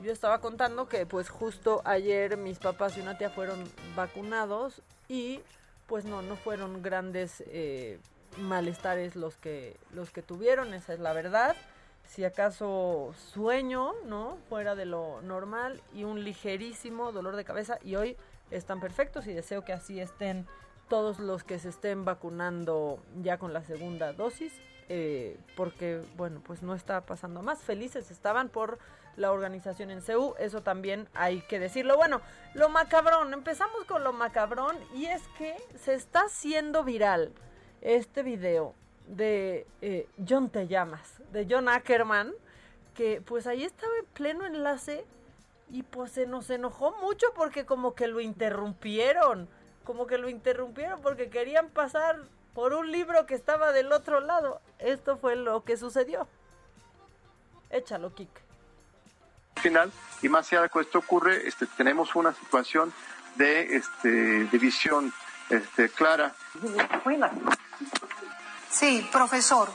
Yo estaba contando que pues justo ayer mis papás y una tía fueron vacunados y pues no, no fueron grandes eh, malestares los que, los que tuvieron, esa es la verdad. Si acaso sueño, ¿no? Fuera de lo normal y un ligerísimo dolor de cabeza y hoy están perfectos y deseo que así estén todos los que se estén vacunando ya con la segunda dosis, eh, porque bueno, pues no está pasando más. Felices estaban por la organización en CEU, eso también hay que decirlo. Bueno, lo macabrón, empezamos con lo macabrón y es que se está haciendo viral este video de eh, John Te Llamas, de John Ackerman, que pues ahí estaba en pleno enlace y pues se nos enojó mucho porque como que lo interrumpieron, como que lo interrumpieron porque querían pasar por un libro que estaba del otro lado. Esto fue lo que sucedió. Échalo, Kik. final y más allá de que esto ocurre este, tenemos una situación de este, división este, clara Sí, profesor.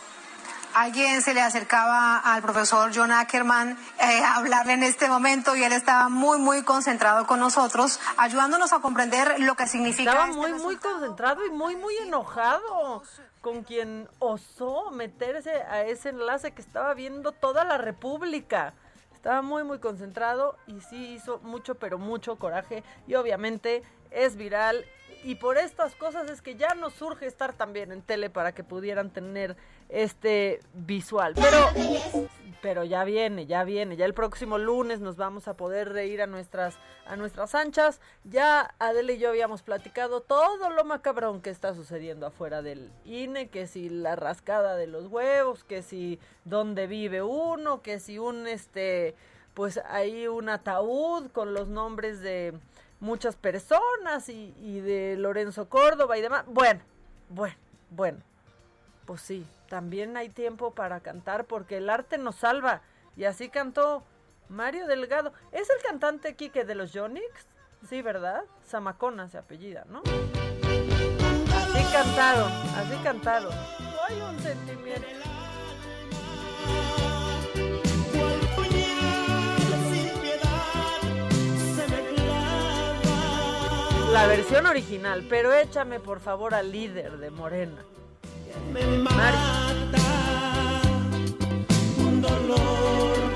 Alguien se le acercaba al profesor John Ackerman eh, a hablarle en este momento y él estaba muy, muy concentrado con nosotros, ayudándonos a comprender lo que significa. Estaba este muy, muy concentrado y muy, muy enojado con quien osó meterse a ese enlace que estaba viendo toda la República. Estaba muy, muy concentrado y sí hizo mucho, pero mucho coraje. Y obviamente es viral. Y por estas cosas es que ya nos surge estar también en tele para que pudieran tener este visual. Pero, pero ya viene, ya viene. Ya el próximo lunes nos vamos a poder reír a nuestras, a nuestras anchas. Ya Adele y yo habíamos platicado todo lo macabrón que está sucediendo afuera del INE, que si la rascada de los huevos, que si dónde vive uno, que si un este, pues hay un ataúd con los nombres de muchas personas y, y de Lorenzo Córdoba y demás. Bueno, bueno, bueno. Pues sí, también hay tiempo para cantar porque el arte nos salva. Y así cantó Mario Delgado. ¿Es el cantante Quique de los Yonix? Sí, ¿verdad? Zamacona se apellida, ¿no? Así cantaron, así cantaron. Hay un sentimiento. La versión original, pero échame por favor al líder de Morena. Mari. Un dolor,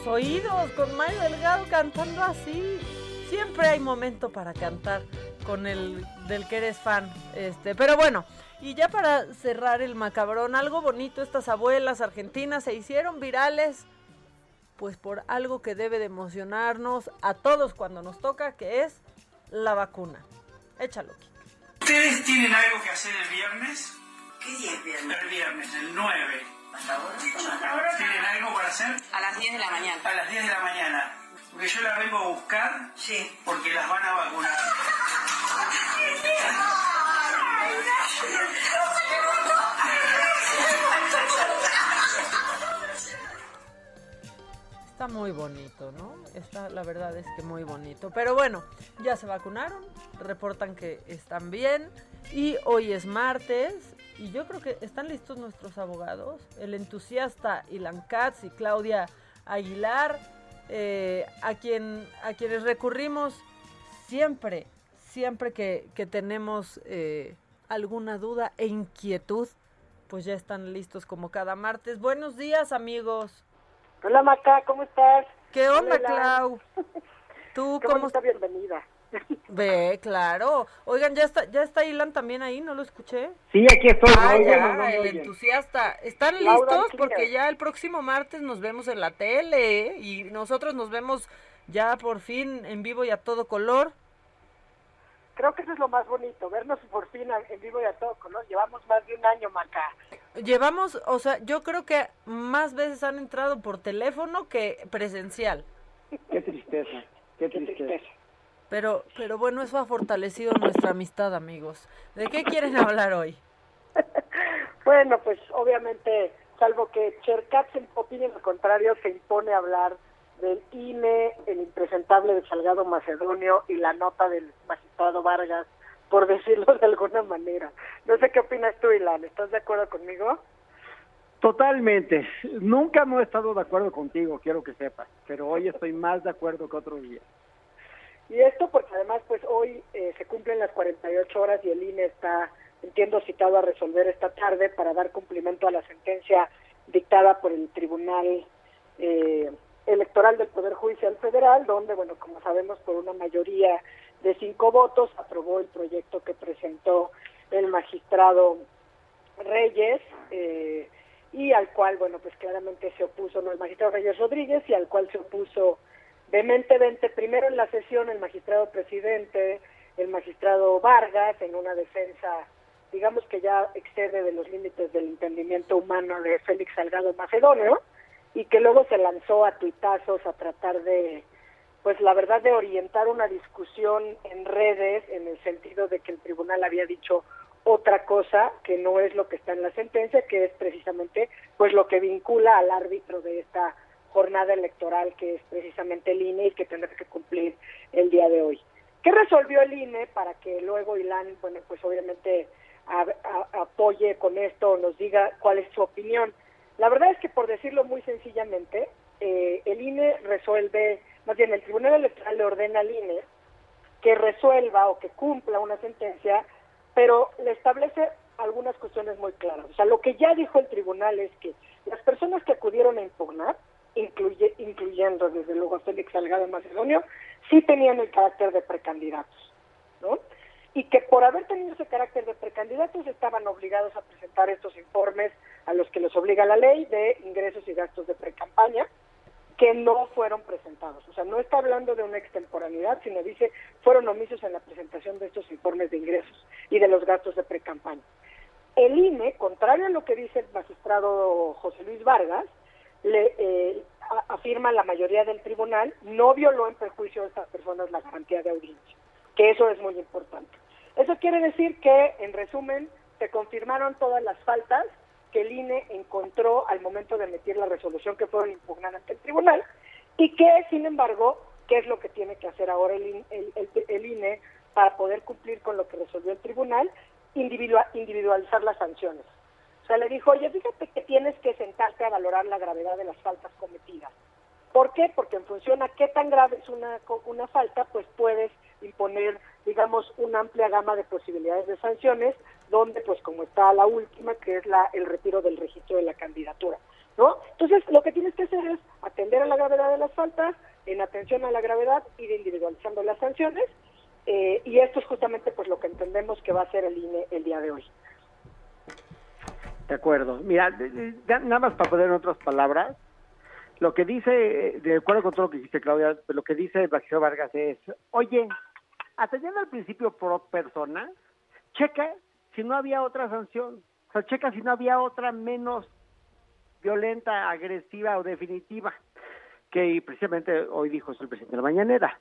Nuestros oídos con Mario Delgado cantando así. Siempre hay momento para cantar con el del que eres fan. Este, pero bueno, y ya para cerrar el macabrón, algo bonito, estas abuelas argentinas se hicieron virales pues por algo que debe de emocionarnos a todos cuando nos toca, que es la vacuna. Échalo. ¿Ustedes tienen algo que hacer el viernes? ¿Qué día es viernes? El viernes, el 9. ¿Hasta ahora? ¿Tienen algo para hacer? A las 10 de la mañana. A las 10 de la mañana. Porque yo las vengo a buscar Sí. porque las van a vacunar. Está muy bonito, ¿no? Está, la verdad es que muy bonito. Pero bueno, ya se vacunaron, reportan que están bien y hoy es martes y yo creo que están listos nuestros abogados, el entusiasta Ilan Katz y Claudia Aguilar, eh, a, quien, a quienes recurrimos siempre, siempre que, que tenemos eh, alguna duda e inquietud, pues ya están listos como cada martes. Buenos días amigos. Hola Maca, ¿cómo estás? ¿Qué onda, Hola, Clau? ¿Tú Qué cómo bienvenida. Ve, claro. Oigan, ya está, ya está Ilan también ahí, ¿no lo escuché? Sí, aquí estoy. Ah, ya, el entusiasta. ¿Están Laura listos? Porque ya el próximo martes nos vemos en la tele ¿eh? y nosotros nos vemos ya por fin en vivo y a todo color. Creo que eso es lo más bonito, vernos por fin en vivo y a todo color. Llevamos más de un año, Maca. Llevamos, o sea, yo creo que más veces han entrado por teléfono que presencial. Qué tristeza, qué tristeza. Pero, pero bueno, eso ha fortalecido nuestra amistad, amigos. ¿De qué quieren hablar hoy? Bueno, pues obviamente, salvo que Cherkat opine lo contrario, se impone hablar del INE, el impresentable de Salgado Macedonio y la nota del magistrado Vargas, por decirlo de alguna manera. No sé qué opinas tú, Ilan, ¿estás de acuerdo conmigo? Totalmente. Nunca no he estado de acuerdo contigo, quiero que sepas, pero hoy estoy más de acuerdo que otro día. Y esto porque además pues hoy eh, se cumplen las 48 horas y el INE está, entiendo, citado a resolver esta tarde para dar cumplimiento a la sentencia dictada por el Tribunal eh, Electoral del Poder Judicial Federal, donde, bueno, como sabemos, por una mayoría de cinco votos aprobó el proyecto que presentó el magistrado Reyes eh, y al cual, bueno, pues claramente se opuso, no el magistrado Reyes Rodríguez y al cual se opuso vehementemente, primero en la sesión el magistrado presidente, el magistrado Vargas, en una defensa, digamos que ya excede de los límites del entendimiento humano de Félix Salgado Macedonio, y que luego se lanzó a tuitazos a tratar de, pues la verdad, de orientar una discusión en redes en el sentido de que el tribunal había dicho otra cosa que no es lo que está en la sentencia, que es precisamente pues lo que vincula al árbitro de esta jornada electoral que es precisamente el INE y que tendrá que cumplir el día de hoy. ¿Qué resolvió el INE para que luego Ilan, bueno, pues obviamente apoye con esto nos diga cuál es su opinión? La verdad es que por decirlo muy sencillamente, eh, el INE resuelve, más bien el Tribunal Electoral le ordena al INE que resuelva o que cumpla una sentencia, pero le establece algunas cuestiones muy claras. O sea, lo que ya dijo el tribunal es que las personas que acudieron a impugnar, incluye, incluyendo desde luego a Félix Salgado Macedonio, sí tenían el carácter de precandidatos, ¿no? Y que por haber tenido ese carácter de precandidatos estaban obligados a presentar estos informes a los que les obliga la ley de ingresos y gastos de precampaña, que no fueron presentados. O sea, no está hablando de una extemporaneidad, sino dice fueron omisos en la presentación de estos informes de ingresos y de los gastos de precampaña. El INE, contrario a lo que dice el magistrado José Luis Vargas, le eh, afirma la mayoría del tribunal, no violó en perjuicio de estas personas la garantía de audiencia, que eso es muy importante. Eso quiere decir que, en resumen, se confirmaron todas las faltas que el INE encontró al momento de emitir la resolución que fueron impugnadas ante el tribunal y que, sin embargo, ¿qué es lo que tiene que hacer ahora el, IN- el- el- el INE para poder cumplir con lo que resolvió el tribunal? Individua- individualizar las sanciones. Le dijo, oye, fíjate que tienes que sentarte a valorar la gravedad de las faltas cometidas. ¿Por qué? Porque en función a qué tan grave es una, una falta, pues puedes imponer, digamos, una amplia gama de posibilidades de sanciones, donde, pues como está la última, que es la, el retiro del registro de la candidatura, ¿no? Entonces, lo que tienes que hacer es atender a la gravedad de las faltas, en atención a la gravedad, ir individualizando las sanciones, eh, y esto es justamente pues lo que entendemos que va a hacer el INE el día de hoy. De acuerdo. Mira, nada más para poner en otras palabras, lo que dice, eh, de acuerdo con todo lo que dijiste, Claudia, lo que dice Baxio Vargas es, oye, atendiendo al principio pro persona, checa si no había otra sanción, o sea, checa si no había otra menos violenta, agresiva o definitiva, que precisamente hoy dijo el presidente de la mañanera.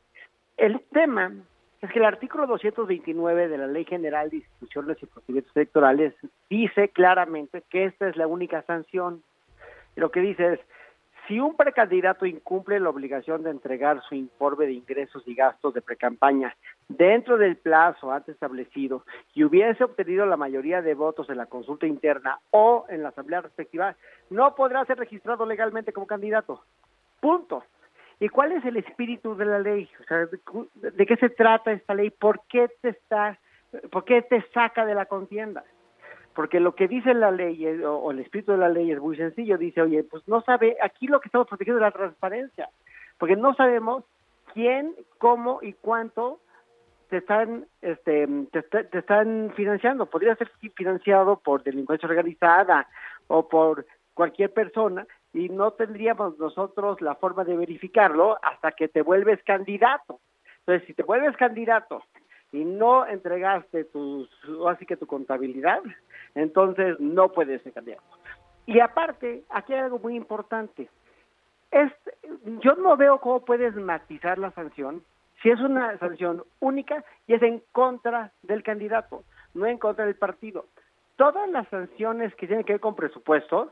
El tema es que el artículo 229 de la Ley General de Instituciones y Procedimientos Electorales dice claramente que esta es la única sanción. Lo que dice es, si un precandidato incumple la obligación de entregar su informe de ingresos y gastos de precampaña dentro del plazo antes establecido y hubiese obtenido la mayoría de votos en la consulta interna o en la asamblea respectiva, no podrá ser registrado legalmente como candidato. Punto. ¿Y cuál es el espíritu de la ley? O sea, ¿de, qué se trata esta ley? ¿Por qué te está, por qué te saca de la contienda? Porque lo que dice la ley es- o, el espíritu de la ley es muy sencillo. Dice, oye, pues no sabe, aquí lo que estamos protegiendo es la transparencia, porque no sabemos quién, cómo y cuánto te están, este, te están financiando. Podría ser financiado por delincuencia organizada o por cualquier persona y no tendríamos nosotros la forma de verificarlo hasta que te vuelves candidato. Entonces, si te vuelves candidato y no entregaste tus, así que tu contabilidad, entonces no puedes ser candidato. Y aparte, aquí hay algo muy importante. Es, yo no veo cómo puedes matizar la sanción si es una sanción única y es en contra del candidato, no en contra del partido. Todas las sanciones que tienen que ver con presupuestos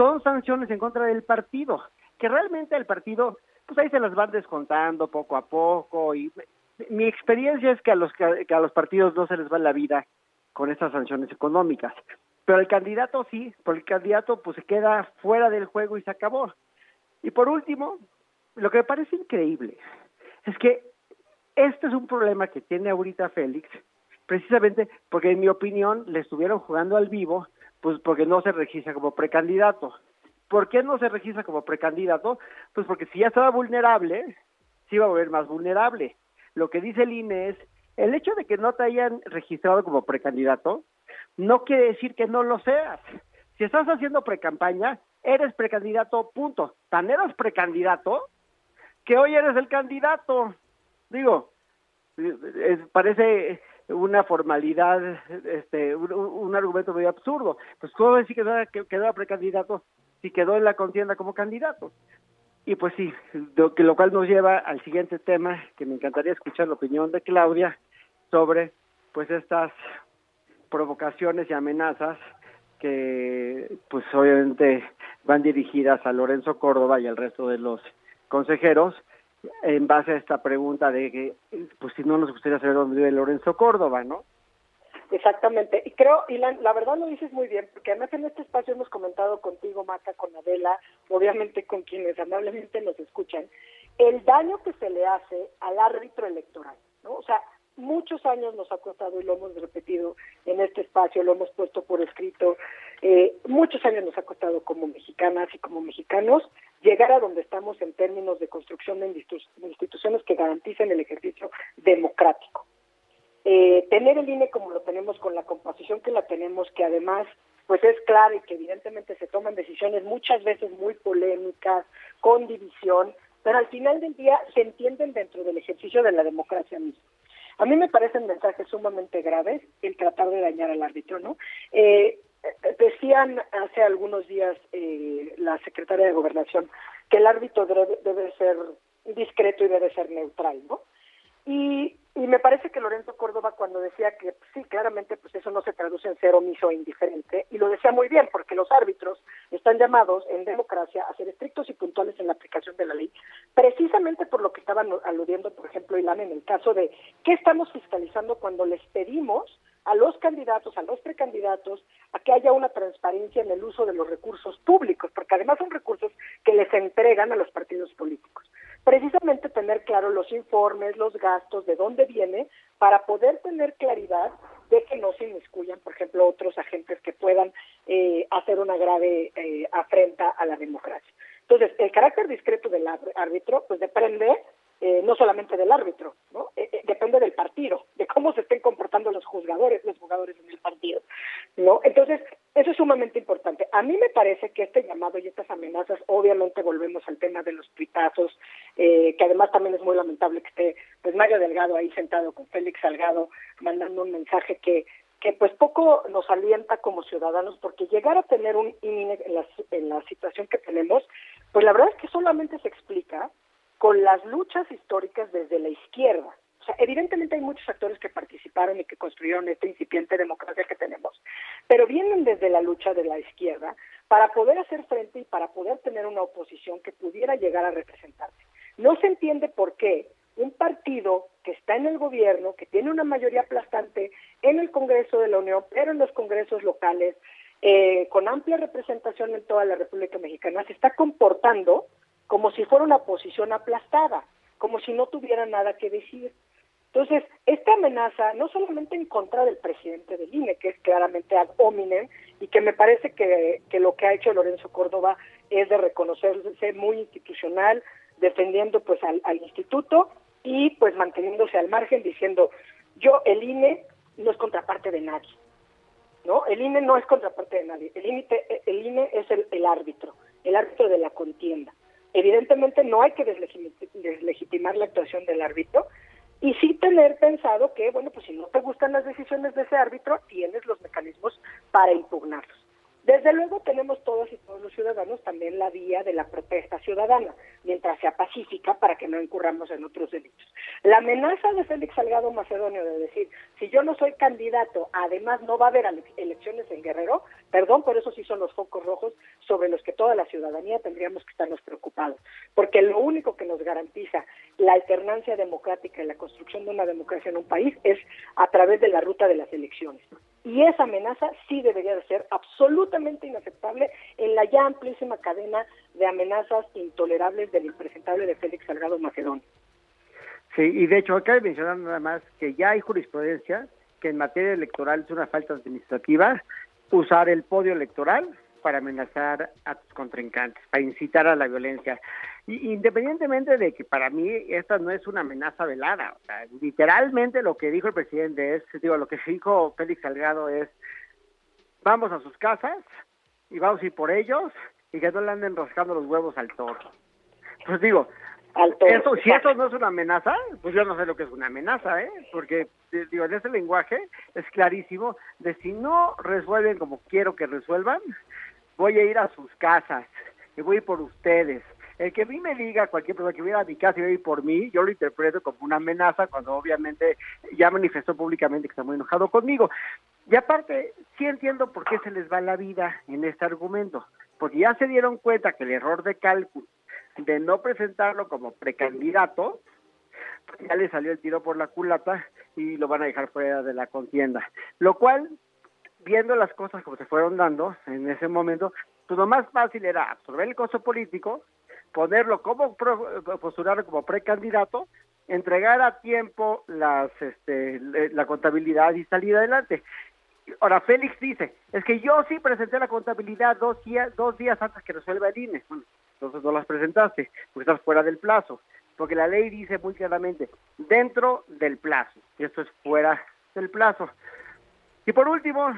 son sanciones en contra del partido, que realmente el partido, pues ahí se las van descontando poco a poco y mi experiencia es que a los que a los partidos no se les va la vida con estas sanciones económicas, pero el candidato sí, porque el candidato pues se queda fuera del juego y se acabó. Y por último, lo que me parece increíble es que este es un problema que tiene ahorita Félix, precisamente porque en mi opinión le estuvieron jugando al vivo, pues porque no se registra como precandidato. ¿Por qué no se registra como precandidato? Pues porque si ya estaba vulnerable, se iba a volver más vulnerable. Lo que dice el INE es, el hecho de que no te hayan registrado como precandidato, no quiere decir que no lo seas. Si estás haciendo precampaña, eres precandidato, punto. Tan eres precandidato que hoy eres el candidato. Digo, parece una formalidad, este, un, argumento muy absurdo. Pues cómo decir que, no- que quedó precandidato si quedó en la contienda como candidato. Y pues sí, lo, que, lo cual nos lleva al siguiente tema, que me encantaría escuchar la opinión de Claudia sobre pues estas provocaciones y amenazas que pues obviamente van dirigidas a Lorenzo Córdoba y al resto de los consejeros en base a esta pregunta de que pues si no nos gustaría saber dónde vive Lorenzo Córdoba, ¿no? Exactamente. Y creo, y la, la verdad lo dices muy bien, porque además en este espacio hemos comentado contigo, Maca, con Adela, obviamente con quienes amablemente nos escuchan, el daño que se le hace al árbitro electoral, ¿no? O sea, muchos años nos ha costado y lo hemos repetido en este espacio, lo hemos puesto por escrito, eh, muchos años nos ha costado como mexicanas y como mexicanos llegar a donde estamos en términos de construcción de institu- de instituciones que garanticen el ejercicio democrático eh, tener el INE como lo tenemos con la composición que la tenemos, que además pues es clara y que evidentemente se toman decisiones muchas veces muy polémicas, con división, pero al final del día se entienden dentro del ejercicio de la democracia misma. A mí me parecen mensajes sumamente graves el tratar de dañar al árbitro, ¿no? Eh, decían hace algunos días eh, la secretaria de Gobernación que el árbitro debe, debe ser discreto y debe ser neutral, ¿no? Y Y me parece que Lorenzo Córdoba cuando decía que pues, sí, claramente pues eso no se traduce en ser omiso e indiferente, y lo decía muy bien, porque los árbitros están llamados en democracia a ser estrictos y puntuales en la aplicación de la ley, precisamente por lo que estaban aludiendo, por ejemplo, Ilan, en el caso de qué estamos fiscalizando cuando les pedimos a los candidatos, a los precandidatos, a que haya una transparencia en el uso de los recursos públicos, porque además son recursos que les entregan a los partidos políticos precisamente tener claro los informes, los gastos, de dónde viene, para poder tener claridad de que no se inmiscuyan, por ejemplo, otros agentes que puedan eh, hacer una grave eh, afrenta a la democracia. Entonces, el carácter discreto del árbitro, pues depende eh, no solamente del árbitro, ¿no? Eh, eh, depende del partido, de cómo se estén comportando los juzgadores, los jugadores en el partido, ¿no? Entonces, eso es sumamente importante. A mí me parece que este llamado y estas amenazas, obviamente volvemos al tema de los tuitazos, que además también es muy lamentable que esté pues Mario Delgado ahí sentado con Félix Salgado mandando un mensaje que que pues poco nos alienta como ciudadanos porque llegar a tener un INE en la, en la situación que tenemos, pues la verdad es que solamente se explica con las luchas históricas desde la izquierda. O sea, evidentemente hay muchos actores que participaron y que construyeron esta incipiente democracia que tenemos, pero vienen desde la lucha de la izquierda para poder hacer frente y para poder tener una oposición que pudiera llegar a representarse. No se entiende por qué un partido que está en el gobierno, que tiene una mayoría aplastante en el Congreso de la Unión, pero en los congresos locales, eh, con amplia representación en toda la República Mexicana, se está comportando como si fuera una posición aplastada, como si no tuviera nada que decir. Entonces, esta amenaza, no solamente en contra del presidente del INE, que es claramente ad hominem, y que me parece que, lo que ha hecho Lorenzo Córdoba es de reconocerse muy institucional, defendiendo pues al, instituto y pues manteniéndose al margen diciendo, yo, el INE no es contraparte de nadie, ¿no? El INE no es contraparte de nadie, el INE, el INE es el árbitro, el árbitro de la contienda. Evidentemente no hay que deslegitimar la actuación del árbitro y sí tener pensado que, bueno, pues si no te gustan las decisiones de ese árbitro, tienes los mecanismos para impugnarlos. Desde luego tenemos todos y todos los ciudadanos también la vía de la protesta ciudadana, mientras sea pacífica para que no incurramos en otros delitos. La amenaza de Félix Salgado Macedonio de decir, si yo no soy candidato, además no va a haber elecciones en Guerrero, perdón, pero eso sí son los focos rojos sobre los que toda la ciudadanía tendríamos que estarnos preocupados, porque lo único que nos garantiza la alternancia democrática y la construcción de una democracia en un país es a través de la ruta de las elecciones. Y esa amenaza sí debería de ser absolutamente inaceptable en la ya amplísima cadena de amenazas intolerables del impresentable de Félix Salgado Macedonio. Sí, y de hecho de mencionar nada más que ya hay jurisprudencia que en materia electoral es una falta administrativa usar el podio electoral para amenazar a tus contrincantes, para incitar a la violencia. Y, independientemente de que para mí esta no es una amenaza velada, o sea, literalmente lo que dijo el presidente es, digo, lo que dijo Félix Salgado es, vamos a sus casas y vamos a ir por ellos y que no le anden rascando los huevos al toro. Pues digo, eso, si eso no es una amenaza, pues yo no sé lo que es una amenaza, ¿eh? Porque, digo, en ese lenguaje es clarísimo de si no resuelven como quiero que resuelvan, voy a ir a sus casas y voy por ustedes. El que a mí me diga, cualquier persona que viera a mi casa y va por mí, yo lo interpreto como una amenaza cuando obviamente ya manifestó públicamente que está muy enojado conmigo. Y aparte, sí entiendo por qué se les va la vida en este argumento, porque ya se dieron cuenta que el error de cálculo de no presentarlo como precandidato, ya le salió el tiro por la culata y lo van a dejar fuera de la contienda. Lo cual, viendo las cosas como se fueron dando en ese momento, pues lo más fácil era absorber el costo político, ponerlo como postularlo como precandidato, entregar a tiempo las este, la contabilidad y salir adelante. Ahora, Félix dice, es que yo sí presenté la contabilidad dos días, dos días antes que resuelva el INE. Bueno, entonces no las presentaste, porque estás fuera del plazo. Porque la ley dice muy claramente, dentro del plazo, y esto es fuera del plazo. Y por último,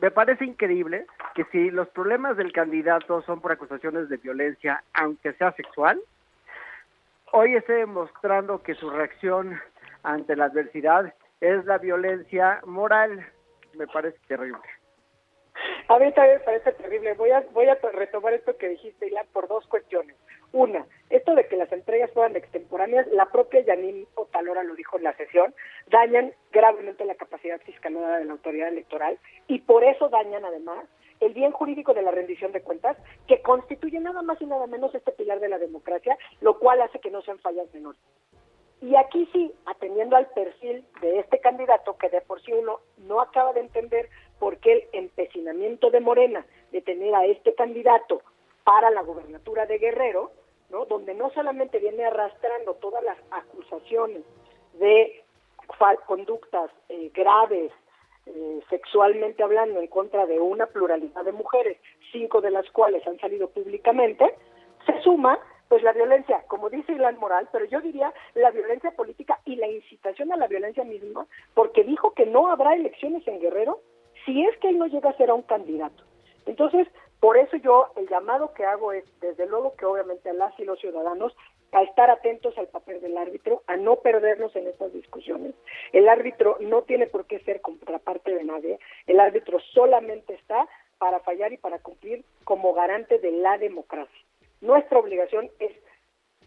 me parece increíble que si los problemas del candidato son por acusaciones de violencia, aunque sea sexual, hoy esté demostrando que su reacción ante la adversidad es la violencia moral. Me parece terrible. A mí también me parece terrible. Voy a, voy a retomar esto que dijiste, Ilan, por dos cuestiones. Una, esto de que las entregas fueran extemporáneas, la propia Janine Otalora lo dijo en la sesión, dañan gravemente la capacidad fiscalada de la autoridad electoral y por eso dañan además el bien jurídico de la rendición de cuentas, que constituye nada más y nada menos este pilar de la democracia, lo cual hace que no sean fallas menores. Y aquí sí, atendiendo al perfil de este candidato, que de por sí uno no acaba de entender por qué el empecinamiento de Morena de tener a este candidato para la gubernatura de Guerrero, donde no solamente viene arrastrando todas las acusaciones de conductas eh, graves, eh, sexualmente hablando, en contra de una pluralidad de mujeres, cinco de las cuales han salido públicamente, se suma pues la violencia, como dice Ilan Moral, pero yo diría la violencia política y la incitación a la violencia misma, porque dijo que no habrá elecciones en Guerrero si es que él no llega a ser a un candidato. Entonces, por eso yo el llamado que hago es, desde luego que obviamente a las y los ciudadanos, a estar atentos al papel del árbitro, a no perdernos en estas discusiones. El árbitro no tiene por qué ser contraparte de nadie, el árbitro solamente está para fallar y para cumplir como garante de la democracia. Nuestra obligación es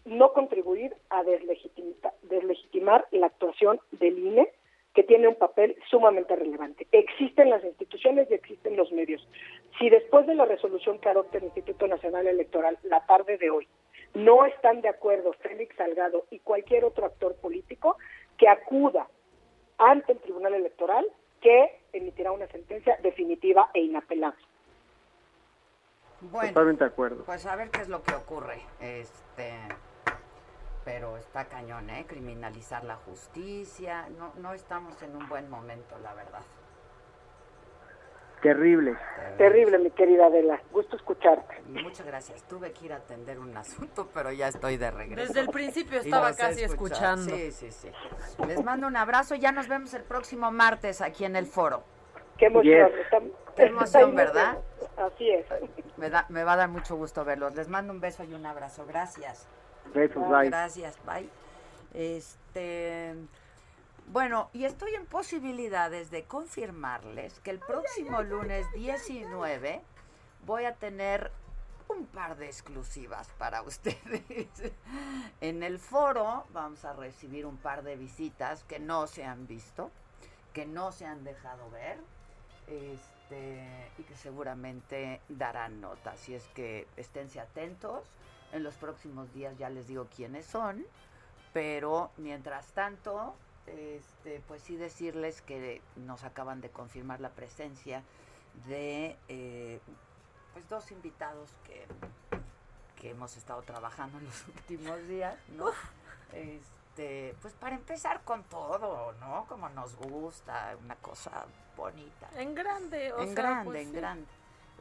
no contribuir a deslegitimar la actuación del INE, que tiene un papel sumamente relevante. Existen las instituciones y existen los medios. Si después de la resolución que adopte el Instituto Nacional Electoral la tarde de hoy no están de acuerdo Félix Salgado y cualquier otro actor político, que acuda ante el Tribunal Electoral que emitirá una sentencia definitiva e inapelable. Bueno, Totalmente de acuerdo. Pues a ver qué es lo que ocurre. Este, pero está cañón, ¿eh? Criminalizar la justicia. No, no estamos en un buen momento, la verdad. Terrible. Terrible, mi querida Adela. Gusto escucharte. Muchas gracias. Tuve que ir a atender un asunto, pero ya estoy de regreso. Desde el principio estaba casi escuchando. Sí, sí, sí. Les mando un abrazo. Ya nos vemos el próximo martes aquí en el foro. Qué emoción. Yes. Qué emoción, ¿verdad? Así es. Me, da, me va a dar mucho gusto verlos. Les mando un beso y un abrazo. Gracias. Besos, bye. Gracias, bye. Este, bueno, y estoy en posibilidades de confirmarles que el próximo lunes 19 voy a tener un par de exclusivas para ustedes. En el foro vamos a recibir un par de visitas que no se han visto, que no se han dejado ver, este, y que seguramente darán nota. Así es que esténse atentos. En los próximos días ya les digo quiénes son, pero mientras tanto, este, pues sí decirles que nos acaban de confirmar la presencia de eh, pues dos invitados que, que hemos estado trabajando en los últimos días, ¿no? Este, pues para empezar con todo, ¿no? Como nos gusta, una cosa bonita. En grande, o en sea, grande, pues en sí. grande.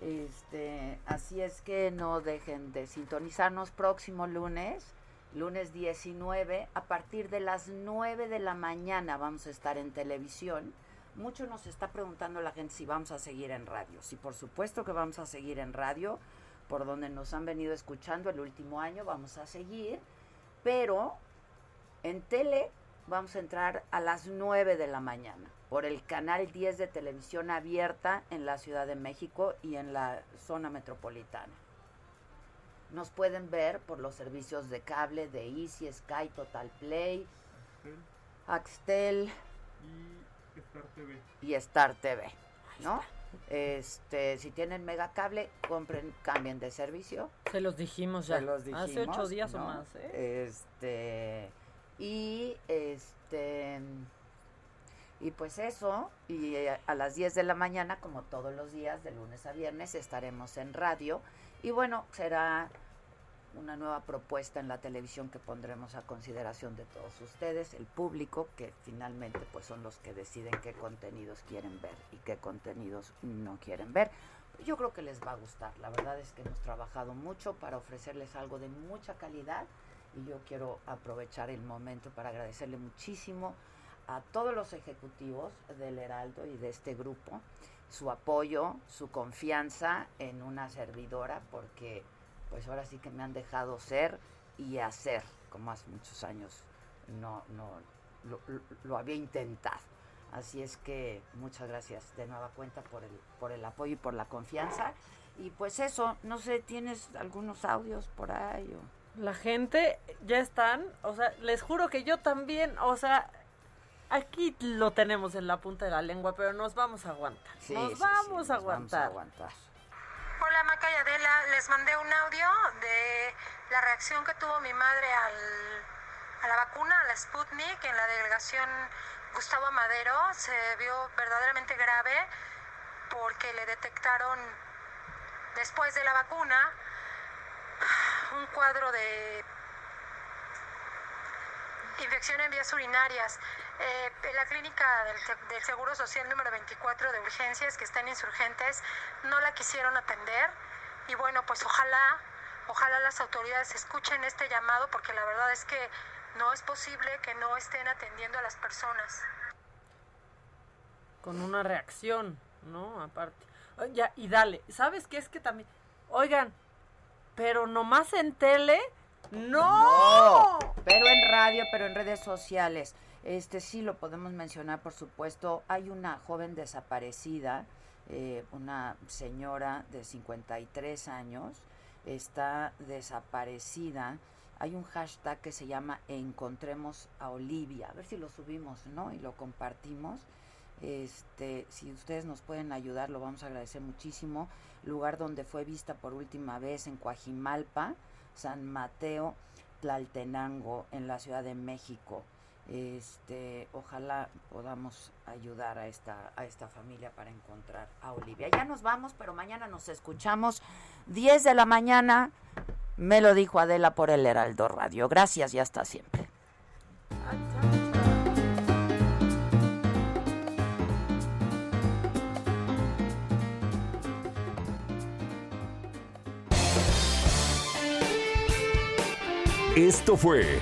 Este, así es que no dejen de sintonizarnos próximo lunes, lunes 19, a partir de las 9 de la mañana vamos a estar en televisión. Mucho nos está preguntando la gente si vamos a seguir en radio. Sí, por supuesto que vamos a seguir en radio, por donde nos han venido escuchando el último año, vamos a seguir, pero en tele vamos a entrar a las 9 de la mañana por el canal 10 de televisión abierta en la Ciudad de México y en la zona metropolitana. Nos pueden ver por los servicios de cable de Easy, Sky, Total Play, Axtel Y Star TV. y Star TV, ¿no? Este, si tienen megacable, compren, cambien de servicio. Se los dijimos ya. Se los Hace dijimos, ocho días o más, ¿eh? Este, y este, y pues eso, y eh, a las 10 de la mañana, como todos los días, de lunes a viernes, estaremos en radio. Y bueno, será una nueva propuesta en la televisión que pondremos a consideración de todos ustedes, el público, que finalmente pues son los que deciden qué contenidos quieren ver y qué contenidos no quieren ver. Yo creo que les va a gustar. La verdad es que hemos trabajado mucho para ofrecerles algo de mucha calidad y yo quiero aprovechar el momento para agradecerle muchísimo a todos los ejecutivos del Heraldo y de este grupo su apoyo, su confianza en una servidora, porque pues ahora sí que me han dejado ser y hacer, como hace muchos años no, no lo, lo- había intentado. Así es que muchas gracias de nueva cuenta por el, por el apoyo y por la confianza. Y pues eso, no sé, ¿tienes algunos audios por ahí? o? La gente ya están, o sea, les juro que yo también, o sea, aquí lo tenemos en la punta de la lengua, pero nos vamos a aguantar. Sí, nos sí, sí, vamos a nos vamos a aguantar. aguantar. Hola Maca y Adela, les mandé un audio de la reacción que tuvo mi madre al, a la vacuna, a la Sputnik, en la delegación Gustavo Madero. Se vio verdaderamente grave porque le detectaron después de la vacuna un cuadro de infección en vías urinarias. Eh, en la clínica del, del Seguro Social número 24 de urgencias, que está en insurgentes, no la quisieron atender. Y bueno, pues ojalá, ojalá las autoridades escuchen este llamado, porque la verdad es que no es posible que no estén atendiendo a las personas. Con una reacción, ¿no? Aparte. Ya, y dale, ¿sabes qué es que también? Oigan, pero nomás en tele, no. No, pero en radio, pero en redes sociales. Este sí lo podemos mencionar, por supuesto. Hay una joven desaparecida, eh, una señora de 53 años, está desaparecida. Hay un hashtag que se llama Encontremos a Olivia. A ver si lo subimos, ¿no? Y lo compartimos. Este, si ustedes nos pueden ayudar, lo vamos a agradecer muchísimo. Lugar donde fue vista por última vez en Coajimalpa, San Mateo, Tlaltenango, en la Ciudad de México. Este, ojalá podamos ayudar a esta, a esta familia para encontrar a Olivia. Ya nos vamos, pero mañana nos escuchamos 10 de la mañana. Me lo dijo Adela por el Heraldo Radio. Gracias y hasta siempre. Esto fue